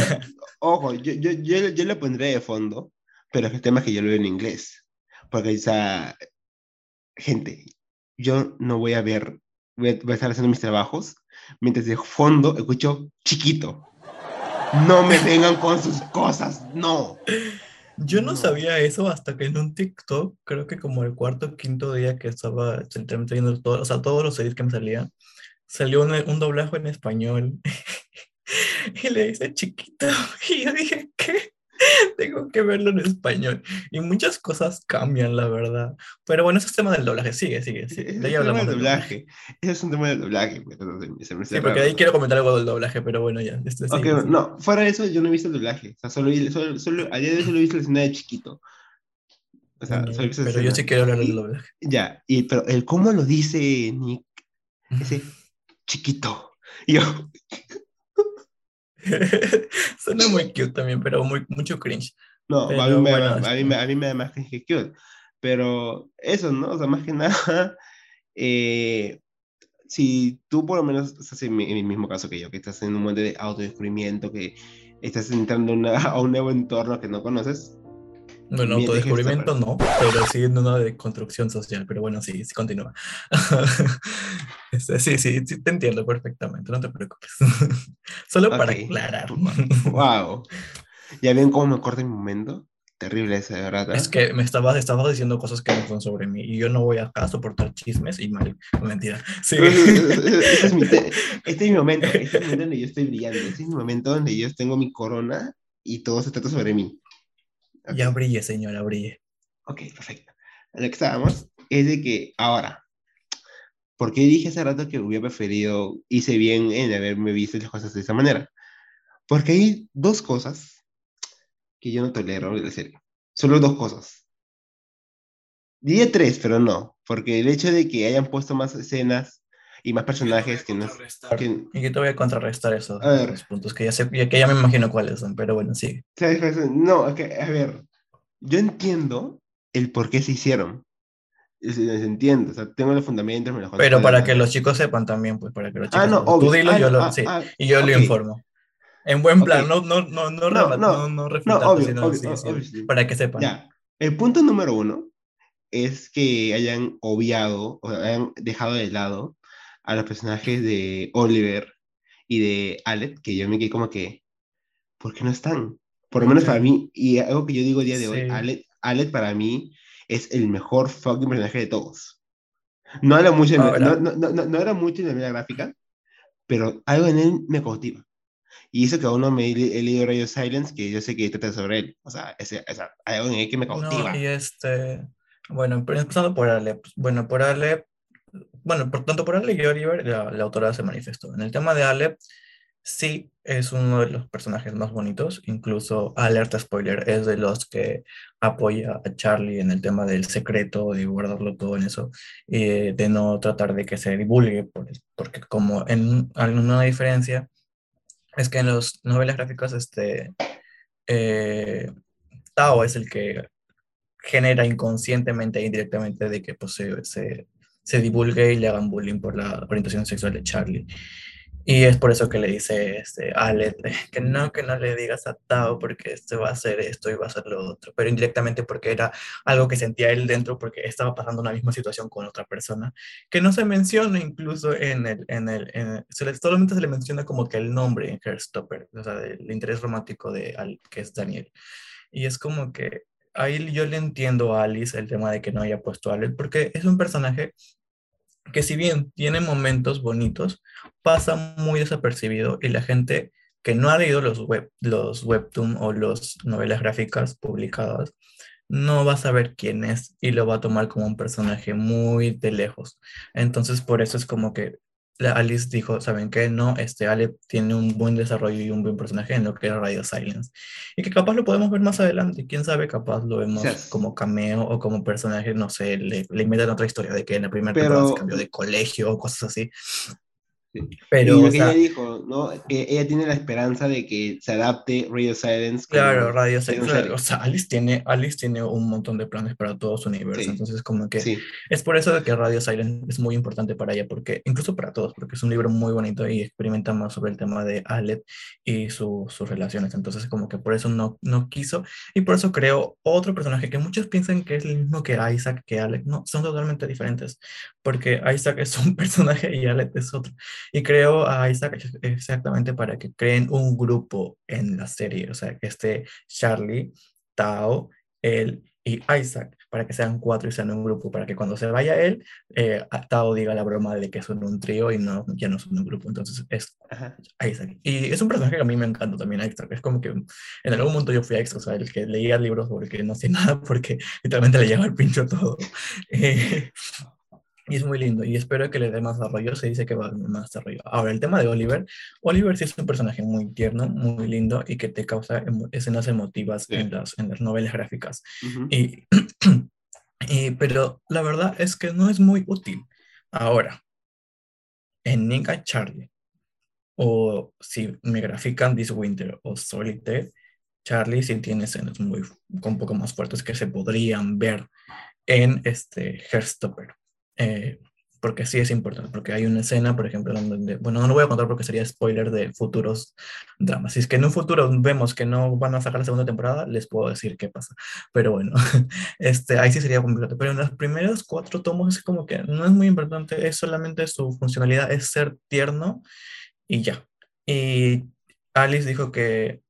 ojo, yo, yo, yo, yo lo pondré de fondo, pero el tema es que yo lo veo en inglés. Porque, sea, gente, yo no voy a ver, voy a, voy a estar haciendo mis trabajos, mientras de fondo escucho chiquito. No me vengan con sus cosas, no. Yo no No. sabía eso hasta que en un TikTok, creo que como el cuarto o quinto día que estaba literalmente viendo todo, o sea, todos los edits que me salían, salió un, un doblaje en español y le dice chiquito y yo dije, ¿qué? Tengo que verlo en español. Y muchas cosas cambian, la verdad. Pero bueno, ese es tema del doblaje. Sigue, sigue, sigue. De ahí es un tema hablamos del doblaje. Ese es un tema del doblaje. se me Sí, porque raro. ahí quiero comentar algo del doblaje, pero bueno, ya. Este, Ok, sigue, no, fuera de eso, yo no he visto el doblaje. O sea, solo, solo, solo, a día de hoy solo he visto la escena de chiquito. O sea, solo he visto esa pero yo sí quiero hablar del doblaje. Ya, y, pero el cómo lo dice Nick, ese chiquito. Y yo, Suena muy cute también, pero muy, mucho cringe. no, a, Pero mí me, bueno, a, mí este- a mí me da más cringe que cute. Pero eso, ¿no? O sea, más que nada, eh, si tú por lo menos estás en, en el mismo caso que yo, que estás en un momento de autodescubrimiento, que estás entrando a una- a un nuevo entorno que no conoces, Bueno, autodescubrimiento no, pero sí en una de construcción social, pero bueno, sí, sí continúa. Este, sí, sí, sí, te entiendo perfectamente, no te preocupes. Solo para aclarar. Wow. ¿Ya ven cómo me corta mi momento? Terrible ese, verdad. Es que me estabas, estabas diciendo cosas que no son sobre mí y yo no voy acá a soportar chismes y mal. Mentira. Sí. este, es mi, este es mi momento. Este es el momento donde yo estoy brillando. Este es mi momento donde yo tengo mi corona y todo se trata sobre mí. Ya brille, señora, brille. Ok, perfecto. Lo que estábamos es de que ahora, ¿por qué dije hace rato que hubiera preferido, hice bien en haberme visto las cosas de esa manera? Porque hay dos cosas que yo no tolero de la serie. Solo dos cosas. Diría tres, pero no, porque el hecho de que hayan puesto más escenas y más personajes que no... Que... Y que te voy a contrarrestar esos puntos, que ya, sé, que ya me imagino cuáles son, pero bueno, sí. No, a ver, yo entiendo el por qué se hicieron. Se, entiendo, o sea, tengo los fundamentos. Me pero para que los chicos sepan también, pues para que los ah, chicos... Ah, no, Tú dilo, yo lo, ah, sí, ah, y yo le informo. En buen plan, no, no, no, no, no, no, no, obvio, para que sepan. Ya. El punto número uno es que hayan obviado o hayan dejado de lado a los personajes de Oliver y de Alec, que yo me quedé como que, ¿por qué no están? Por lo menos para mí, y algo que yo digo el día de hoy, Alec, para mí es el mejor fucking personaje de todos. No era mucho, no, no, no, no, era mucho en la vida gráfica, pero algo en él me cautiva. Y eso que aún no me he leído Radio Silence, que yo sé que trata sobre él. O sea, ese, hay algo en él que me cautiva. y este, bueno, empezando por Alep. Bueno, por Alep, bueno, por tanto por Alep y Oliver, la, autora se manifestó. En el tema de Alep, sí es uno de los personajes más bonitos. Incluso, alerta spoiler, es de los que apoya a Charlie en el tema del secreto, de guardarlo todo en eso, y de no tratar de que se divulgue, porque como en alguna diferencia es que en las novelas gráficas, este, eh, Tao es el que genera inconscientemente e indirectamente de que pues, se, se, se, divulgue y le hagan bullying por la orientación sexual de Charlie. Y es por eso que le dice este, Ale que no, que no le digas a Tao porque este va a hacer esto y va a hacer lo otro, pero indirectamente porque era algo que sentía él dentro porque estaba pasando una misma situación con otra persona, que no se menciona incluso en el, en el, en solamente se le menciona como que el nombre en Hairstopper, o sea, el interés romántico de Al, que es Daniel. Y es como que ahí yo le entiendo a Alice el tema de que no haya puesto a Ale, porque es un personaje que si bien tiene momentos bonitos, pasa muy desapercibido y la gente que no ha leído los, web, los webtoon o las novelas gráficas publicadas no va a saber quién es y lo va a tomar como un personaje muy de lejos. Entonces por eso es como que Alice dijo, ¿saben qué? No, este Ale tiene un buen desarrollo y un buen personaje en lo que era Radio Silence. Y que capaz lo podemos ver más adelante. Quién sabe, capaz lo vemos como cameo o como personaje, no sé, le, le inventan otra historia de que en la primera temporada se cambió de colegio o cosas así. Pero, y lo que ella dijo, ¿no? Que ella tiene la esperanza de que se adapte Radio Silence. Claro, Radio Silence. O sea, Alice tiene, Alice tiene un montón de planes para todo su universo. Entonces, como que es por eso de que Radio Silence es muy importante para ella, porque incluso para todos, porque es un libro muy bonito y experimenta más sobre el tema de Alec y sus relaciones. Entonces, como que por eso no, no quiso y por eso creó otro personaje que muchos piensan que es el mismo que Isaac, que Alec. No, son totalmente diferentes, porque Isaac es un personaje y Alec es otro. Y creo a Isaac exactamente para que creen un grupo en la serie, o sea, que esté Charlie, Tao, él y Isaac, para que sean cuatro y sean un grupo, para que cuando se vaya él, eh, Tao diga la broma de que son un trío y no, ya no son un grupo. Entonces es Isaac. Y es un personaje que a mí me encanta también, Isaac. Es como que en algún momento yo fui a Isaac, o sea, el que leía libros porque no sé nada, porque literalmente le lleva el pincho todo. Eh, y es muy lindo y espero que le dé más desarrollo. Se dice que va a dar más desarrollo. Ahora, el tema de Oliver. Oliver sí es un personaje muy tierno, muy lindo y que te causa escenas emotivas en, las, en las novelas gráficas. y, y, pero la verdad es que no es muy útil. Ahora, en Ninja Charlie o si me grafican This Winter o Solitaire, Charlie sí tiene escenas muy, un poco más fuertes que se podrían ver en este Herstopper. Eh, porque sí es importante, porque hay una escena, por ejemplo, donde, bueno, no lo voy a contar porque sería spoiler de futuros dramas. Si es que en un futuro vemos que no van a sacar la segunda temporada, les puedo decir qué pasa. Pero bueno, este, ahí sí sería complicado. Pero en los primeros cuatro tomos es como que no es muy importante, es solamente su funcionalidad, es ser tierno y ya. Y Alice dijo que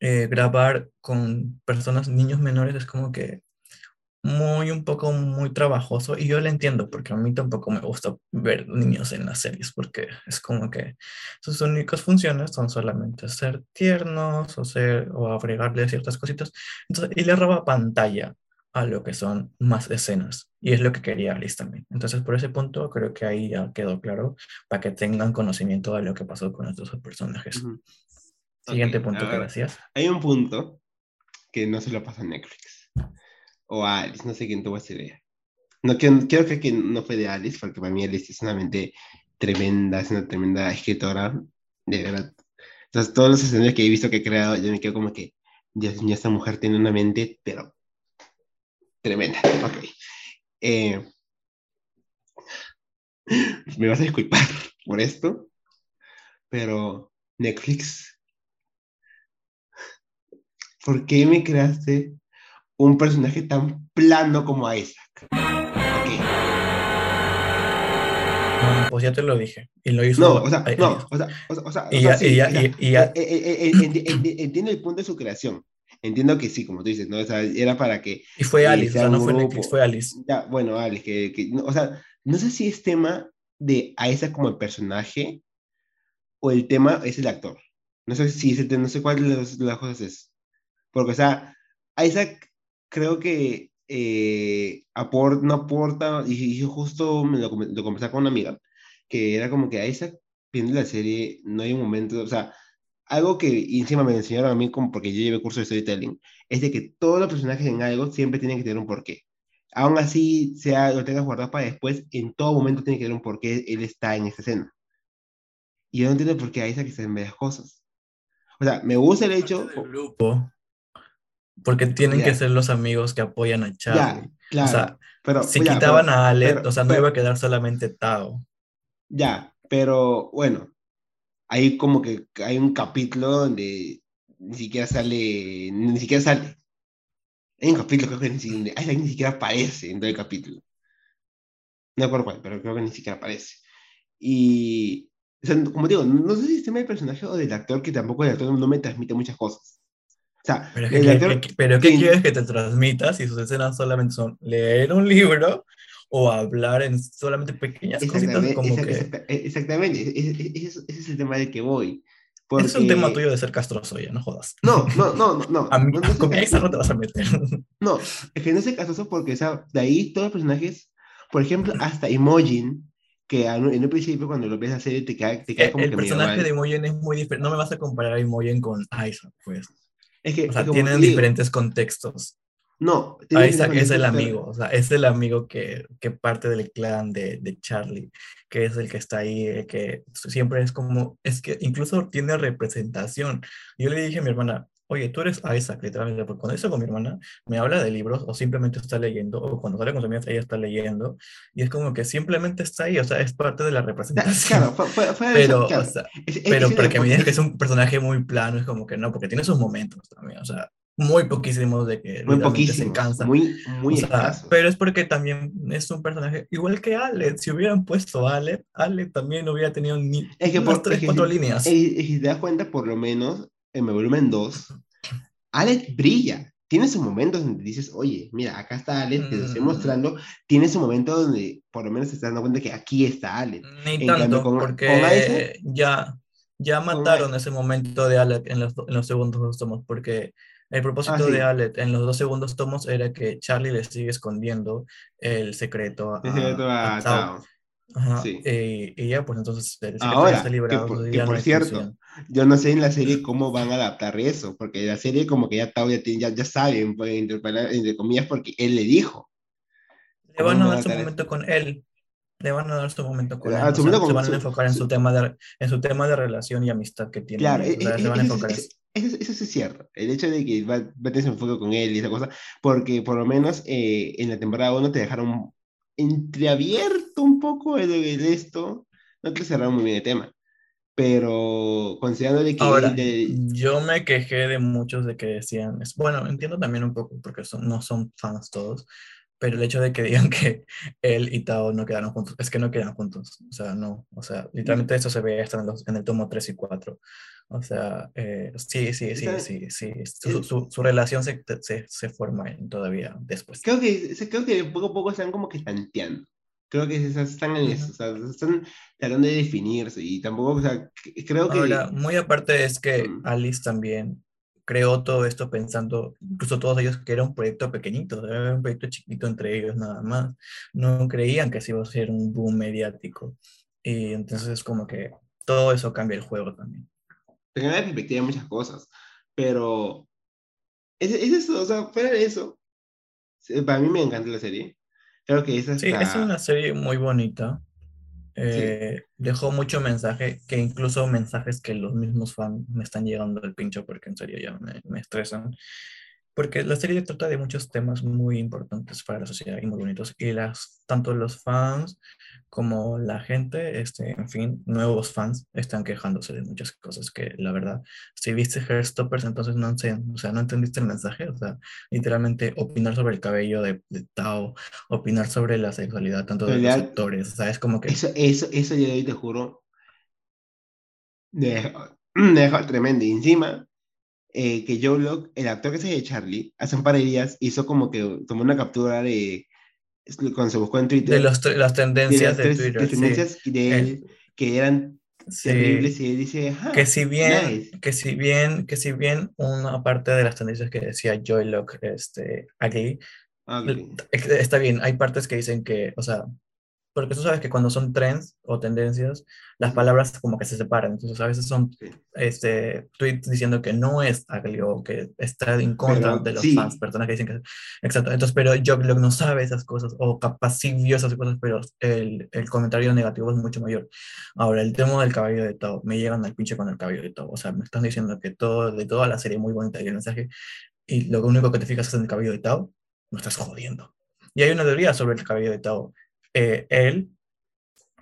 eh, grabar con personas, niños menores, es como que muy, un poco muy trabajoso y yo lo entiendo porque a mí tampoco me gusta ver niños en las series porque es como que sus únicas funciones son solamente ser tiernos o ser o agregarle ciertas cositas. Entonces y le roba pantalla a lo que son más escenas y es lo que quería Alice también. Entonces por ese punto creo que ahí ya quedó claro para que tengan conocimiento de lo que pasó con estos personajes. Siguiente punto que decías. hay un punto que no se lo pasa a Netflix o Alice, no sé quién tuvo esa idea. No, creo, creo que no fue de Alice, porque para mí Alice es una mente tremenda, es una tremenda escritora, de verdad. Entonces, todos los escenarios que he visto que he creado, yo me quedo como que, Dios mío, esta mujer tiene una mente, pero tremenda. Ok. Eh, me vas a disculpar por esto, pero Netflix, ¿por qué me creaste un personaje tan plano como Isaac. pues ya te lo dije. Y lo hizo. No, o sea, no, o sea, o sea, entiendo el punto de su creación. Entiendo que sí, como tú dices, ¿no? O sea, era para que. Y fue Alice, o sea, no fue Netflix, fue Alice. Ya, bueno, Alice, que, que o sea, no sé si es tema de Isaac como el personaje o el tema es el actor. No sé si es el, no sé cuál de las cosas es. Porque, o sea, Isaac creo que eh, no aporta, y yo justo me lo, lo conversaba con una amiga, que era como que a esa, viendo la serie, no hay un momento, o sea, algo que encima me enseñaron a mí, como porque yo llevé curso de storytelling, es de que todos los personajes en algo siempre tienen que tener un porqué. Aún así, sea lo tengas guardado para después, en todo momento tiene que tener un porqué él está en esa escena. Y yo no entiendo por qué a que está en varias cosas. O sea, me gusta el hecho... grupo porque tienen que ser los amigos que apoyan a Charlie. claro, o sea, pero, si quitaban a Alec, o sea, no iba a quedar solamente Tao. Ya, pero bueno, hay como que hay un capítulo donde ni siquiera sale, ni siquiera sale. Hay un capítulo creo que ni siquiera, ni siquiera aparece en todo el capítulo. No recuerdo cuál, pero creo que ni siquiera aparece. Y, o sea, como digo, no sé si es tema del personaje o del actor, que tampoco el actor no me transmite muchas cosas pero, ¿qué quieres que te transmitas si sus escenas solamente son leer un libro o hablar en solamente pequeñas cositas como que... Exactamente, ese, es el tema del que voy. Es un tema tuyo de ser castroso ya, no jodas. No, no, no, no. A mí, no, con esa no te vas a meter. No, es que no sé castroso porque o sea, de ahí todos los personajes, por ejemplo, hasta Emojin, que en un principio cuando lo ves a serie te queda, te queda como el que personaje de Emojin es muy diferente. No me vas a comparar a Emojin con Isaac, pues. Es que, o sea, tienen diferentes contextos. No, Isaac es el amigo, o sea, es el amigo que, que parte del clan de, de, Charlie, que es el que está ahí, que siempre es como, es que incluso tiene representación. Yo le dije a mi hermana, oye, tú eres Isaac, literalmente, porque cuando eso con mi hermana, me habla de libros o simplemente está leyendo, o cuando sale con su amiga, ella está leyendo, y es como que simplemente está ahí, o sea, es parte de la representación. Claro, fue, fue, pero, o sea, pero porque me dices que es un personaje muy plano, es como que no, porque tiene sus momentos también, o sea, muy poquísimos de que muy poquísimo, se cansa. Muy, muy o sea, Pero es porque también es un personaje igual que Ale. Si hubieran puesto a Ale, Ale también hubiera tenido ni es que por, tres, cuatro líneas. Y si te das cuenta, por lo menos, en mi volumen 2, Alex brilla. Tiene sus momentos donde dices, oye, mira, acá está Alex, te lo estoy mm. mostrando. Tiene su momento donde por lo menos te estás dando cuenta que aquí está Alex. Ni tanto, porque ya, ya mataron ese momento de Alex en los, en los segundos dos tomos, porque el propósito ah, de Alex en los dos segundos tomos era que Charlie le sigue escondiendo el secreto a, a, Ajá, sí. Eh, y ya, pues entonces Ahora, que por, que por cierto, yo no sé en la serie cómo van a adaptar eso, porque la serie como que ya Tao ya, ya, ya saben, pues, entre comillas, porque él le dijo. Le van a dar su momento con él. Le van a dar su momento con ah, él. se van a enfocar en su, tema de, en su tema de relación y amistad que tiene. Claro, e, e, se van a enfocar eso. Eso, eso, es cierto. El hecho de que va, a tener su enfoque con él y esa cosa, porque por lo menos eh, en la temporada 1 te dejaron entreabierto un poco el esto, no que cerraron muy bien el tema, pero considerándole que... Ahora, de- yo me quejé de muchos de que decían, es- bueno, entiendo también un poco porque son, no son fans todos, pero el hecho de que digan que él y Tao no quedaron juntos, es que no quedan juntos, o sea, no, o sea, literalmente eso se ve hasta en, los- en el tomo 3 y 4, o sea, eh, sí, sí, sí, sí, sí, su, su, su relación se, se, se forma todavía después. creo que, creo que poco a poco están como que tanteando. Creo que están en eso, o sea, están tratando de definirse y tampoco, o sea, creo que... Ahora, muy aparte es que Mm. Alice también creó todo esto pensando, incluso todos ellos, que era un proyecto pequeñito, era un proyecto chiquito entre ellos nada más. No creían que se iba a ser un boom mediático. Y entonces es como que todo eso cambia el juego también. Te cambia de perspectiva en muchas cosas, pero es, es eso, o sea, fuera de eso, sí, para mí me encanta la serie. Creo que es hasta... Sí, es una serie muy bonita. Eh, Dejó mucho mensaje, que incluso mensajes que los mismos fans me están llegando al pincho porque en serio ya me, me estresan. Porque la serie trata de muchos temas muy importantes para la sociedad y muy bonitos. Y las, tanto los fans como la gente, este, en fin, nuevos fans, están quejándose de muchas cosas que la verdad, si viste Hairstoppers, entonces no, sé, o sea, no entendiste el mensaje. O sea, literalmente opinar sobre el cabello de, de Tao, opinar sobre la sexualidad tanto de los actores. O sea, es como que... Eso, eso, eso yo hoy te juro, me dejó tremendo. Y encima, eh, que Joe Block, el actor que se de Charlie, hace un par de días hizo como que tomó una captura de, cuando se buscó en Twitter, De los, las de tendencias las de, tres Twitter. de sí. tendencias de El- él, que eran Sí. terribles, y él dice, "Ajá, que si bien, nice". que si bien, que si bien una parte de las tendencias que decía Joy Lock, este, aquí, Ah, ok. está bien, hay partes que dicen que, o sea, porque tú sabes que cuando son trends o tendencias, las palabras como que se separan, entonces a veces son Sí. este, tweets diciendo que no es ugly o que está en contra Pero de los sí. fans, personas que dicen que exacto, entonces, pero Joy Lock no sabe esas cosas o capaz sí vio esas cosas, pero el, el comentario negativo es mucho mayor. Ahora, el tema del cabello de Tao, me llegan al pinche con el cabello de Tao. O sea, me están diciendo que todo, de toda la serie muy bonita y el mensaje, y lo único que te fijas es en el cabello de Tao, me estás jodiendo. Y hay una teoría sobre el cabello de Tao. Eh, él,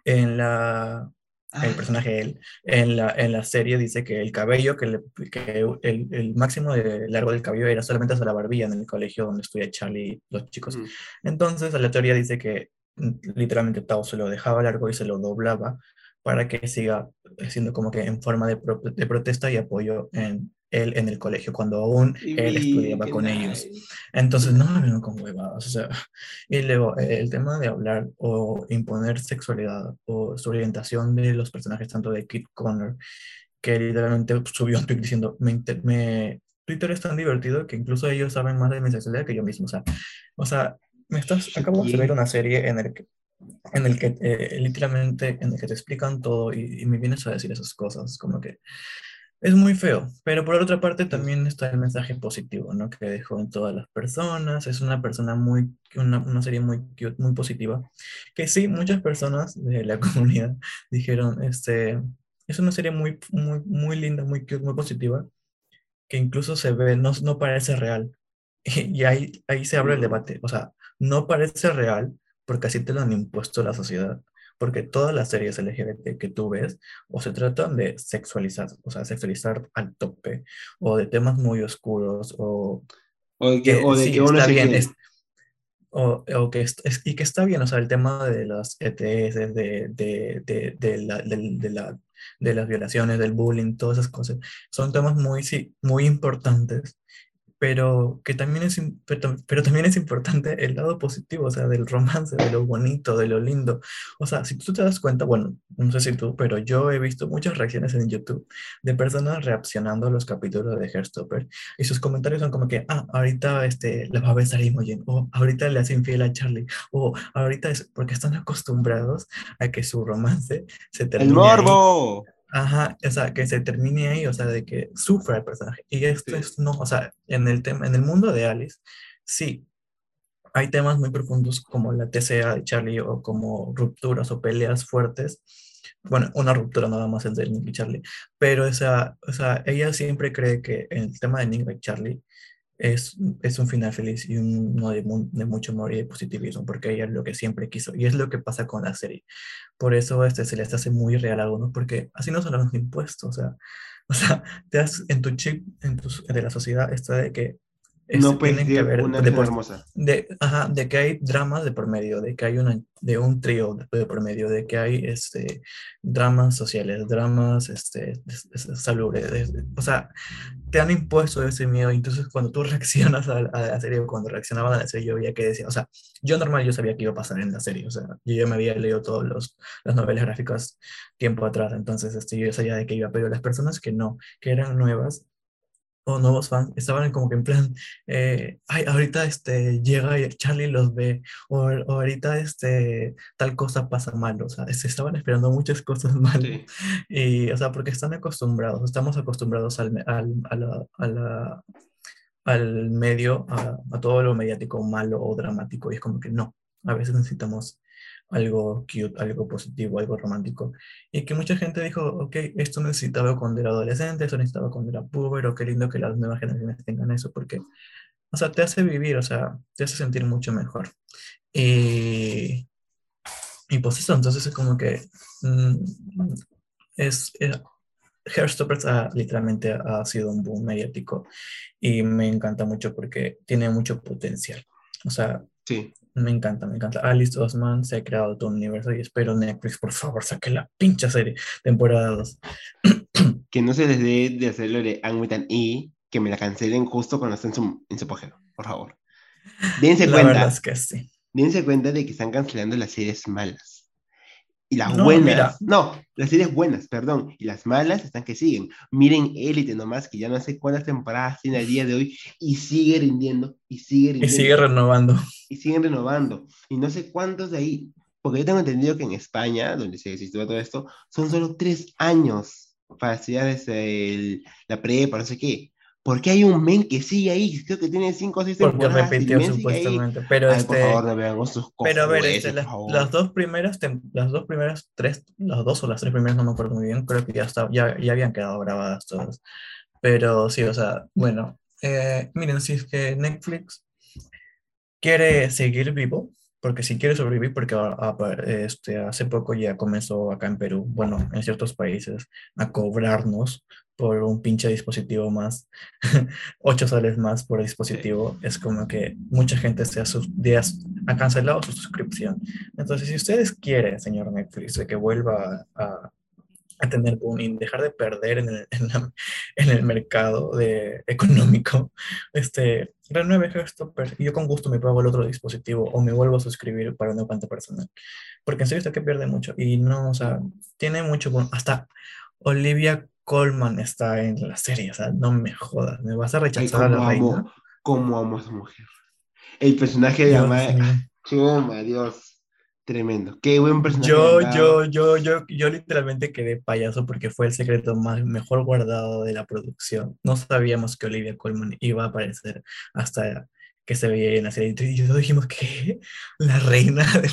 en la, el Ah, personaje él, en la, en la serie dice que el cabello, que, le- que el, el máximo de largo del cabello era solamente hasta la barbilla en el colegio donde estudia Charlie y los chicos. ujú. Entonces, la teoría dice que mm, literalmente Tao se lo dejaba largo y se lo doblaba para que siga siendo como que en forma de, pro- de protesta y apoyo en él en el colegio, cuando aún él estudiaba con nice. ellos. Entonces, no me vengan con huevadas, o sea, y luego eh, el tema de hablar o imponer sexualidad o su orientación de los personajes, tanto de Kit Connor, que literalmente subió un tweet diciendo, me, me- Twitter es tan divertido que incluso ellos saben más de mi sexualidad que yo mismo, o sea, o sea, me estás, ¿Qué acabo de ver una serie en el que, en el que eh, literalmente, en el que te explican todo y, y me vienes a decir esas cosas, como que es muy feo, pero por otra parte también está el mensaje positivo, ¿no? Que dejó en todas las personas, es una persona muy, una, una serie muy cute, muy positiva, que sí, muchas personas de la comunidad dijeron, este, es una serie muy, muy, muy linda, muy cute, muy positiva, que incluso se ve, no, no parece real. Y ahí, ahí se abre el debate, o sea, no parece real porque así te lo han impuesto la sociedad. Porque todas las series LGBT que tú ves o se tratan de sexualizar, o sea, sexualizar al tope, o de temas muy oscuros, o O de que, o de sí, que está bien, es- o, o que es, y que está bien, o sea, el tema de las ETS, de, de, de, de la, la- de las violaciones, del bullying, todas esas cosas, son temas muy, sí, muy importantes, pero que también es, pero, pero también es importante el lado positivo, o sea, del romance, de lo bonito, de lo lindo. O sea, si tú te das cuenta, bueno, no sé si tú, pero yo he visto muchas reacciones en YouTube de personas reaccionando a los capítulos de Hairstopper y sus comentarios son como que, ah, ahorita este, le va a besar Imogen, o ahorita le hace infiel a Charlie, o ahorita es porque están acostumbrados a que su romance se ¡El termine ahí. Ajá, o sea, que se termine ahí, o sea, de que sufra el personaje. Y esto Sí. es, no, o sea, en el tema, en el mundo de Alice, sí, hay temas muy profundos como la TCA de Charlie o como rupturas o peleas fuertes. Bueno, una ruptura nada más de Nick y Charlie, pero esa, o sea, ella siempre cree que el tema de Nick y Charlie, es, es un final feliz y uno de, mucho amor y de positivismo, porque ella es lo que siempre quiso. Y es lo que pasa con la serie. Por eso este, se les hace muy real a algunos, porque así no son los impuestos. O sea, o sea te das en tu chip en tu, de la sociedad esta de que no puede que ver una de, hermosa. De, ajá, de que hay dramas de por medio, de que hay una, de un trío de, por medio, de que hay este, dramas sociales, dramas este, salubres. o sea, te han impuesto ese miedo. Entonces, cuando tú reaccionas a, la serie, cuando reaccionaban a la serie, yo veía que decía, o sea, yo normal yo sabía que iba a pasar en la serie. O sea, yo ya me había leído todas las novelas gráficas tiempo atrás. Entonces, este, yo sabía de qué iba. Pero las personas que no, que eran nuevas, o nuevos fans estaban como que en plan, eh, ay, ahorita este, llega y Charlie los ve, o, ahorita este, tal cosa pasa mal, o sea, se estaban esperando muchas cosas mal, y, o sea, porque están acostumbrados, estamos acostumbrados al, al, a la, a la, al medio, a, a, todo lo mediático malo o dramático, y es como que no, a veces necesitamos algo cute, algo positivo, algo romántico. Y que mucha gente dijo, ok, esto necesitaba cuando era adolescente, esto necesitaba cuando era puber, o qué lindo que las nuevas generaciones tengan eso, porque, o sea, te hace vivir, o sea, te hace sentir mucho mejor. Y, y pues eso, entonces es como que mm, es, es Hairstoppers ha, literalmente ha sido un boom mediático y me encanta mucho porque tiene mucho potencial. O sea, sí. Me encanta, me encanta. Alice Osman se ha creado todo un universo y espero Netflix, por favor, saque la pincha serie, temporada 2. que no se les dé de hacerlo de Angwitan y que me la cancelen justo cuando estén en su, en su por favor. Dense la cuenta. Es que sí. Dense cuenta de que están cancelando las series malas. Y las buenas, no, las series buenas, perdón, y las malas están que siguen. Miren Élite nomás, que ya no sé cuántas temporadas tiene a día de hoy, y sigue rindiendo, y sigue rindiendo. Y sigue renovando. Y siguen renovando. Y no sé cuántos de ahí, porque yo tengo entendido que en España, donde se existió todo esto, son solo tres años para estudiar desde la prepa, no sé qué. ¿Por qué hay un men que sigue ahí? Creo que tiene 5 o 6 temporadas. Porque repitió supuestamente. Pero Ay, este. Por favor, no vean sus Pero a ver, este, las, las, dos primeras, las dos primeras, tres, las dos o las tres primeras, no me acuerdo muy bien, creo que ya, está, ya, ya habían quedado grabadas todas. Pero sí, o sea, bueno, eh, miren, si es que Netflix quiere seguir vivo, porque si quiere sobrevivir, porque este, hace poco ya comenzó acá en Perú, bueno, en ciertos países, a cobrarnos por un pinche dispositivo más, ocho soles más por dispositivo, es como que mucha gente se ha, ha cancelado su suscripción. Entonces, si ustedes quieren, señor Netflix, de que vuelva a, a tener boom y dejar de perder en el, en, el mercado de, económico, este, renueve Herstopper y yo con gusto me pago el otro dispositivo o me vuelvo a suscribir para una cuenta personal. Porque en serio está que pierde mucho y no, o sea, tiene mucho, hasta Olivia Colman está en la serie, o sea, no me jodas, me vas a rechazar a la reina. ¿Cómo amo a esa mujer? El personaje de Amaya, chuma, Dios, tremendo, qué buen personaje. Yo, yo, yo, yo, yo literalmente quedé payaso porque fue el secreto más mejor guardado de la producción. No sabíamos que Olivia Colman iba a aparecer hasta que se veía en la serie. Y yo dijimos que la reina de,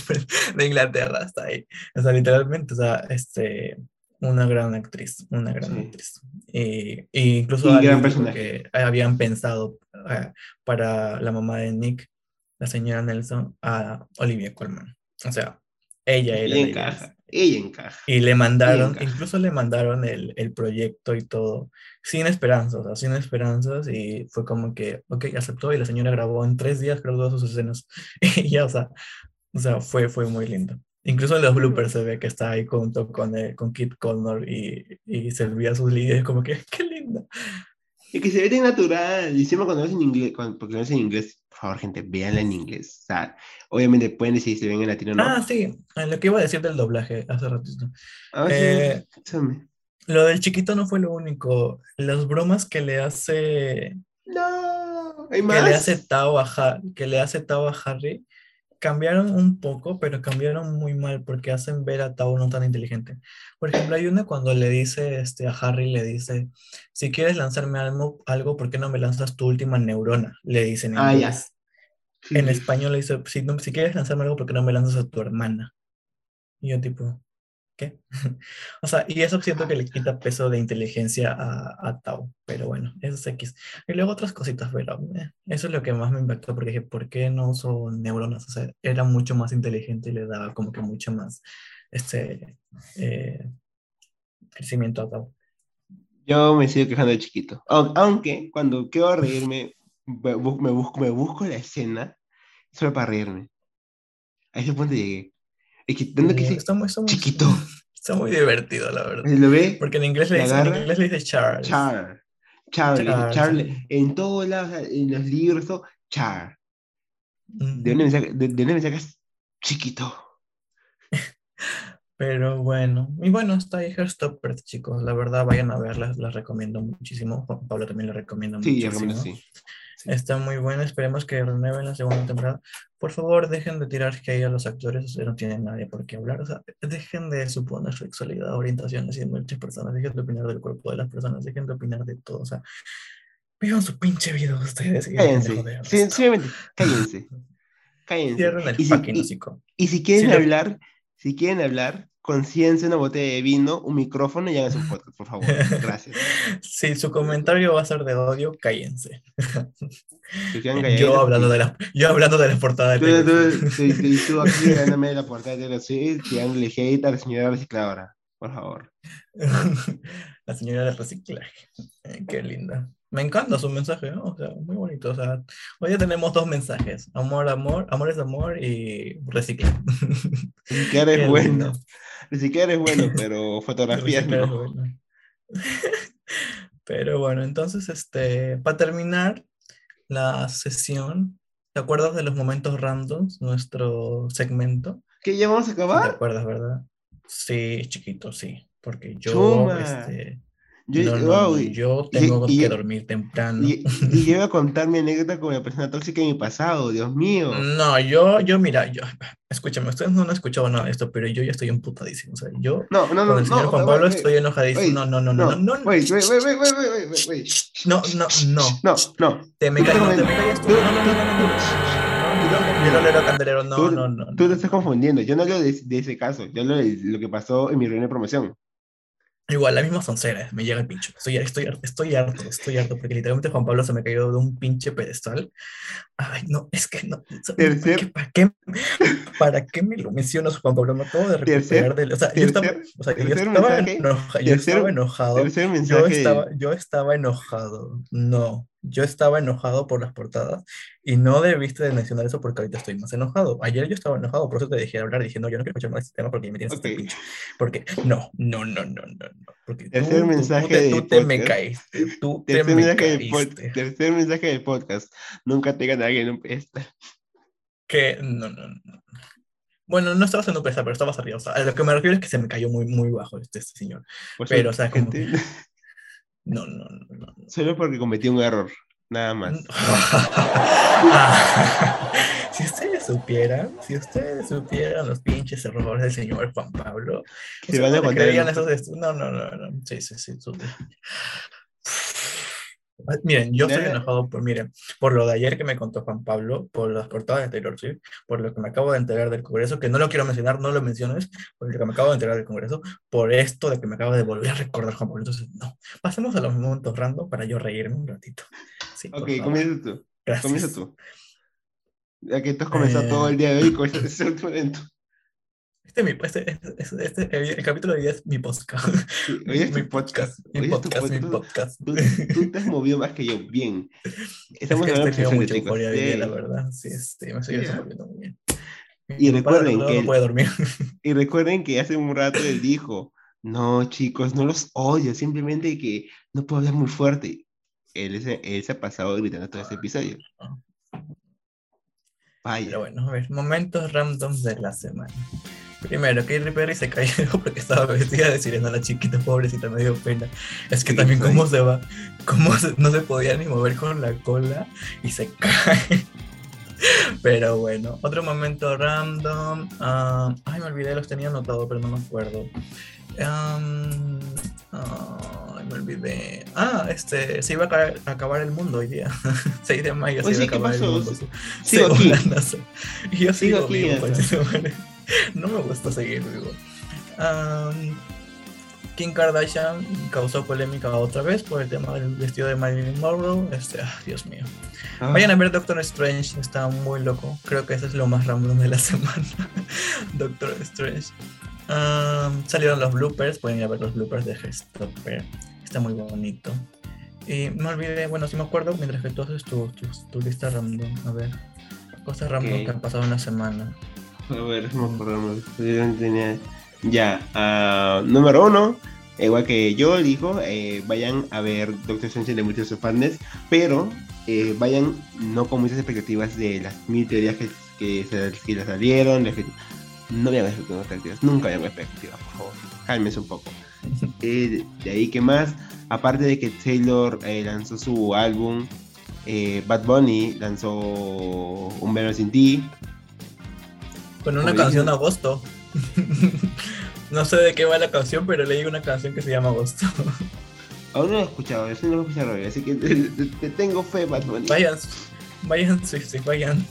de Inglaterra está ahí. O sea, literalmente, o sea, este, una gran actriz, una gran actriz. Y, incluso que habían pensado eh, para la mamá de Nick, la señora Nelson, a Olivia Colman. O sea, ella era. Ella encaja, ella encaja. Y le mandaron, incluso le mandaron el, el, proyecto y todo, sin esperanzas, o sea, sin esperanzas. Y fue como que, ok, aceptó y la señora grabó en tres días, creo, todas sus escenas. y ya, o sea, o sea fue, fue muy lindo. Incluso en los bloopers se ve que está ahí junto con, eh, con Kit Connor y, y se olvida sus líderes, como que, qué lindo. Y que se ve tan natural, y siempre cuando ves en inglés, porque no es en inglés, favor, gente, véanla en inglés. O sea, obviamente pueden decir si ven en latino o no. Ah, sí, lo que iba a decir del doblaje hace ratito. Ah, eh, sí, lo del chiquito no fue lo único. Las bromas que le hace. No, hay más. Que le hace Tao a, que le hace Tao a Harry cambiaron un poco, pero cambiaron muy mal porque hacen ver a Tao no tan inteligente. Por ejemplo, hay una cuando le dice este, a Harry, le dice, si quieres lanzarme algo, algo ¿por qué no me lanzas tu última neurona? Le dicen en ah, En español le dice, si, si quieres lanzarme algo, ¿por qué no me lanzas a tu hermana? Y yo tipo, ¿qué? o sea, y eso siento que le quita peso de inteligencia a, a Tao, pero bueno, eso es X. Y luego otras cositas, pero eh, eso es lo que más me impactó, porque dije, ¿por qué no uso neuronas? O sea, era mucho más inteligente y le daba como que mucho más este, eh, crecimiento a Tao. Yo me sigo quejando de chiquito. Aunque cuando quiero reírme, me busco, me busco la escena solo para reírme. A ese punto llegué. Que está muy, chiquito. Está muy divertido, la verdad. ¿Lo ve? Porque en inglés, le dice, en inglés le dice Charles. Char. Char. Charles. En todos lados, en los libros, Char. ¿De dónde me sacas? De, de, me sacas? Chiquito. Pero bueno, y bueno, está ahí Herstopper, chicos. La verdad, vayan a verlas, las recomiendo muchísimo. Juan Pablo también la recomiendo sí, muchísimo. Sí. Está muy buena, esperemos que renueven la segunda temporada. Por favor, dejen de tirar que a los actores, no tienen nadie por qué hablar. O sea, dejen de suponer sexualidad, orientaciones y muchas personas. Dejen de opinar del cuerpo de las personas, dejen de opinar de todo. O sea, vivan su pinche vida ustedes. Cállense. Sí, simplemente, cállense. Cállense. Cierren el y si, y, y, si quieren hablar, si quieren hablar, conciencia, una botella de vino, un micrófono y hagan su podcast, por favor. Gracias. Si su comentario va a ser de odio, cállense. yo, hablando de la, yo hablando de la portada de tú, tú, tú, aquí dándome la portada de Taylor Swift, tirándole hate a la señora recicladora, por favor. la señora del reciclaje. Qué linda. Me encanta su mensaje, ¿no? O sea, muy bonito. O sea, hoy ya tenemos dos mensajes. Amor, amor, amor es amor y recicla. que eres bueno. Ni siquiera es bueno, pero fotografías no. Pero bueno, entonces, este, para terminar la sesión, ¿te acuerdas de los momentos randoms, nuestro segmento? ¿Que ya vamos a acabar? ¿Te acuerdas, verdad? Sí, chiquito, sí. Porque yo, este, yo, no, yo tengo que dormir temprano. Y, y, yo iba a contar mi anécdota con la persona tóxica en mi pasado, Dios mío. No, yo, yo, mira, yo, escúchame, ustedes no han escuchado nada de esto, pero yo ya estoy emputadísimo. O sea, yo no, no, no, con el señor Juan Pablo estoy enojadísimo. no, no, no, no, no. Wait, wait, wait. No, no, no. No, no. Te me callas, te me callas tú. No, no, no, no, no. Yo no leo candelero, no, no, no. Tú te estás confundiendo. Yo no leo de, de ese caso. Yo leo de lo que pasó en mi reunión de promoción. Igual, la misma soncera, me llega el pincho. Estoy, estoy, estoy harto, estoy harto, porque literalmente Juan Pablo se me cayó de un pinche pedestal. Ay, no, es que no. ¿Para qué, para qué me lo mencionas, Juan Pablo? Me acabo de recuperar del. O sea, yo estaba, o sea, yo estaba, enoja, yo estaba enojado. Yo estaba, yo estaba enojado. No, yo estaba enojado por las portadas y no debiste de mencionar eso porque ahorita estoy más enojado. Ayer yo estaba enojado, por eso te dejé hablar diciendo yo no quiero escuchar más este tema porque me tienes este pinche. Porque no, no, no, no, no, no. Porque tercer tú, mensaje tú, tú, te, tú te me caíste. Tú tercer te me caíste. tercer mensaje del podcast. Nunca te gana alguien un pesta. Que no, no, no. Bueno, no estaba haciendo pesta, pero estabas arriba. O sea, a lo que me refiero es que se me cayó muy, muy bajo este, este señor. Pues pero, o sea, como... No, no, no, no. Solo porque cometí un error, nada más. si ustedes supieran, si ustedes supieran los pinches errores del señor Juan Pablo, se van a contar. Esos... No, no, no, no. Sí, sí, sí. Ah, miren, yo estoy enojado por, miren, por lo de ayer que me contó Juan Pablo, por las portadas de Taylor Swift, por lo que me acabo de enterar del Congreso, que no lo quiero mencionar, no lo menciones, por lo que me acabo de enterar del Congreso, por esto de que me acabo de volver a recordar Juan Pablo. Entonces, no, pasemos a los momentos random para yo reírme un ratito. Sí, ok, comienza tú. Gracias. Comienza tú. Ya que tú has comenzado eh... todo el día de hoy con ese momento. Este, mi, este, este, este, el capítulo de hoy es mi podcast. Hoy es mi podcast. Mi podcast, mi podcast. Tú, tú, te has movido más que yo, bien. Estamos es que hablando de mucho euforia sí. la verdad. Sí, este, me estoy desenvolviendo muy bien. Y recuerden que... No puede dormir. Y recuerden que hace un rato él dijo, no, chicos, no los odio, simplemente que no puedo hablar muy fuerte. Él, él se ha pasado gritando todo este episodio. Vaya. Pero bueno, a ver, momentos randoms de la semana. Primero, Katy Perry se cayó porque estaba vestida de sirena, la chiquita pobrecita, me dio pena. Es que sí, también cómo se va, cómo se, no se podía ni mover con la cola y se cae. Pero bueno, otro momento random. Uh, ay, me olvidé, los tenía anotado, pero no me acuerdo. Um, ay, me olvidé. Ah, este, se iba a acabar el mundo hoy día. 6 de mayo se iba a acabar el mundo. Sigo aquí. Y yo sigo, sigo aquí, vivo, no me gusta seguir vivo. Um, Kim Kardashian causó polémica otra vez por el tema del vestido de Marilyn Monroe. Este, ah, Dios mío. Ah, Vayan a ver Doctor Strange, está muy loco. Creo que eso es lo más random de la semana. Doctor Strange. Um, salieron los bloopers, pueden ir a ver los bloopers de Stopper. Está muy bonito. Y me olvidé, bueno, si me acuerdo, mientras que tú haces tu, tu, tu lista random, a ver, cosas random Ok. que han pasado en la semana. A ver, no me acuerdo, Ya, ah, número uno, igual que yo digo, eh, vayan a ver Doctor Strange de muchos fans, pero eh, vayan no con muchas expectativas de las mil teorías que, que, se, salieron. que- no vayan con expectativas, nunca vayan con expectativas, por favor, cálmense un poco. Eh, de ahí que más, aparte de que Taylor eh, lanzó su álbum, Bad Bunny lanzó Un verano sin ti, Con una Como canción Agosto. no sé de qué va la canción, pero leí una canción que se llama Agosto. Aún no lo he escuchado, eso no lo he escuchado, así que te, te- te tengo fe, Bunny. vayan, vayan, sí, sí, vayan.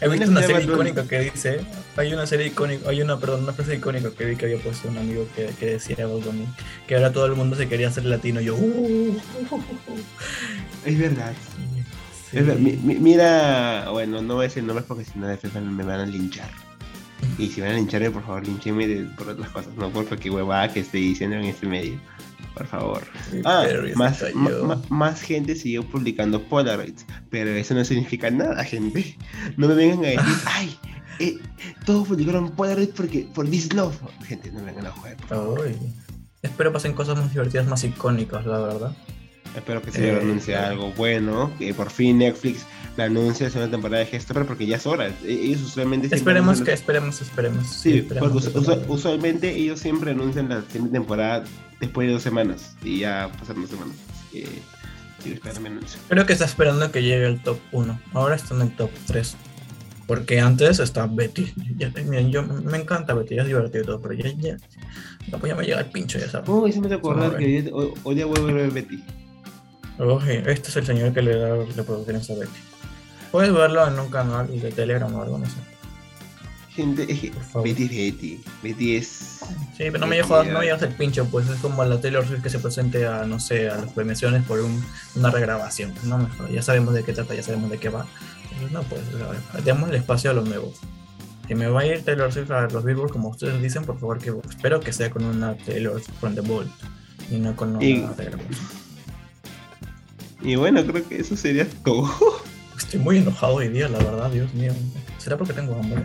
He visto Una serie icónica que dice, hay una serie icónica, hay una, perdón, una frase icónica que vi que había puesto un amigo que, que decía Bunny, que ahora todo el mundo se quería hacer latino. Yo, uh, Es verdad. Sí. Es ver- mi- mi- mira, bueno, no voy a decir nombres porque si no después me van a linchar. Y si van a lincharme, por favor, linchenme de- por otras cosas, no por cualquier huevada que esté diciendo en este medio. Por favor. Ah, más, gente siguió publicando Polaroids, pero eso no significa nada, gente. No me vengan a decir, ay, eh, todos publicaron Polaroids porque, por this love. Gente, no me vengan a joder, por favor. Espero pasen cosas más divertidas, más icónicas, la verdad. Espero que se Eh, anuncie claro. algo bueno, que por fin Netflix la anuncie la segunda temporada de Gestopper porque ya es hora. E- Ellos usualmente Esperemos que, esperemos, esperemos. Sí, esperemos porque salga. usualmente ellos siempre anuncian la segunda temporada después de dos semanas y ya pasaron dos semanas. Anuncio. Creo que está esperando que llegue el top 1. Ahora está en el top 3. Porque antes está Betty. Ya- miren, yo me encanta Betty, ya es divertido y todo, pero ya, ya, no, pues ya me llega el pincho, ya sabes. Uy, sí me te acordar que hoy, hoy- día vuelvo a ver Betty. Oye, este es el señor que le da reproducciones a Betty. Puedes verlo en un canal de Telegram o algo, no sé. Gente, es que Por favor. Betty es Betty. Betty es. Sí, pero no me, llevas, no me el pincho, pues es como la Taylor Swift que se presente a, no sé, a las premiaciones por un- una regrabación. No me jodas, ya sabemos de qué trata, ya sabemos de qué va. Entonces, no, pues, ver, démosle espacio a lo nuevo. Que me va a ir Taylor Swift a los Billboard, como ustedes dicen, por favor, que espero que sea con una Taylor from the Vault y no con una Y- regrabación. Y bueno, creo que eso sería todo. Estoy muy enojado hoy día, la verdad, Dios mío. ¿Será porque tengo hambre?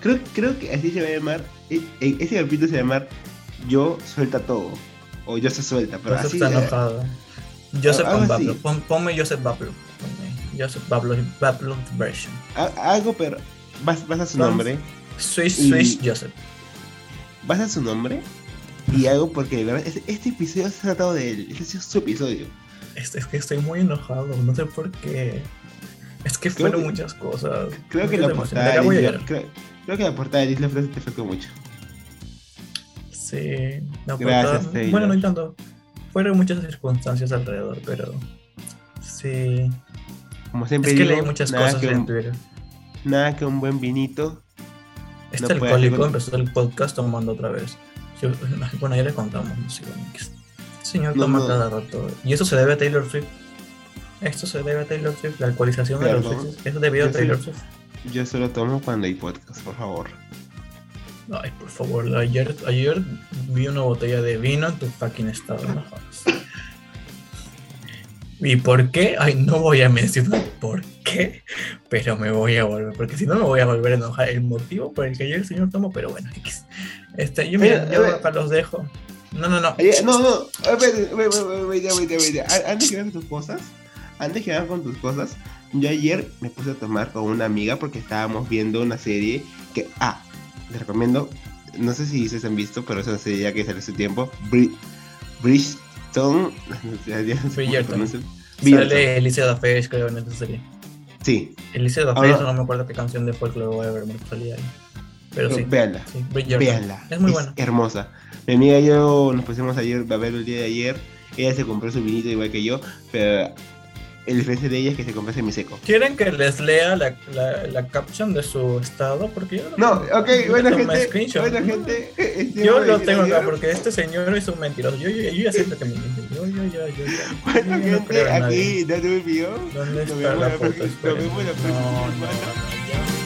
Creo, creo que así se va a llamar. e- e- Ese capítulo se va a llamar Yo suelta todo. O Yo se suelta. Pero Joseph así. está enojado. Joseph algo con. Pon- ponme Joseph. Ponme Joseph Bablo version. a- algo, pero. Vas, vas a su nombre. Swish, Y- Swish, Joseph. Vas a su nombre. Y algo porque de verdad. Este, este episodio se ha tratado de él. Este sido su episodio. Es, es que estoy muy enojado, no sé por qué. Es que Creo fueron que- muchas cosas. Creo que la portada De acá de voy a Disney, llorar. creo, creo que la portada de Disney Plus te afectó mucho. Sí, la Gracias, portada-. Bueno, no tanto. Fueron muchas circunstancias alrededor, pero. Sí. Como siempre Es que digo, leí muchas cosas en Twitter. nada que un buen vinito. Este no alcohólico empezó el podcast tomando otra vez. Yo- bueno, ya le contamos, no sé, señor No, toma no. cada rato. Y eso se debe a Taylor Swift. Esto se debe a Taylor Swift, la alcoholización de los. Swifts. Eso debido a Taylor Swift. Yo solo tomo cuando hay podcast, por favor. Ay, por favor, ayer, ayer vi una botella de vino en tu fucking estado. No jodas. ¿Y por qué? Ay, no voy a mencionar por qué, pero me voy a volver, porque si no me voy a volver a enojar. El motivo por el que ayer el señor tomó, pero bueno, este, yo, mira, yo acá los dejo. No, no, no. Ayer- no, no, wait, wait, wait, Antes que veas tus cosas, antes que veas con tus cosas, yo ayer me puse a tomar con una amiga porque estábamos viendo una serie que, ah, les recomiendo, no sé si ustedes han visto, pero es una serie ya que salió hace tiempo, Bri Bridgestone, se Bridgerton. Sale Alicia Dafesh, creo, en esa serie. Sí, Alicia Dafesh, no me acuerdo qué canción de folklore voy a ver, salía ahí. Pero pero sí, véanla. sí, Bridgerton. Véanla. Es muy buena. hermosa. Mi amiga y yo nos pusimos ayer a ver el día de ayer. Ella se compró su vinito igual que yo, pero el diferencia de ella es que se compra semiseco. ¿Quieren que les lea la, la, la caption de su estado? Porque yo No, ok, yo buena gente. Buena gente. eh, Yo lo tengo acá porque este señor es un mentiroso. Yo, yo, yo ya siento que me miente. Yo, yo, yo, yo, no nadie. aquí, date un video. ¿Dónde está la foto? No, no, no, no.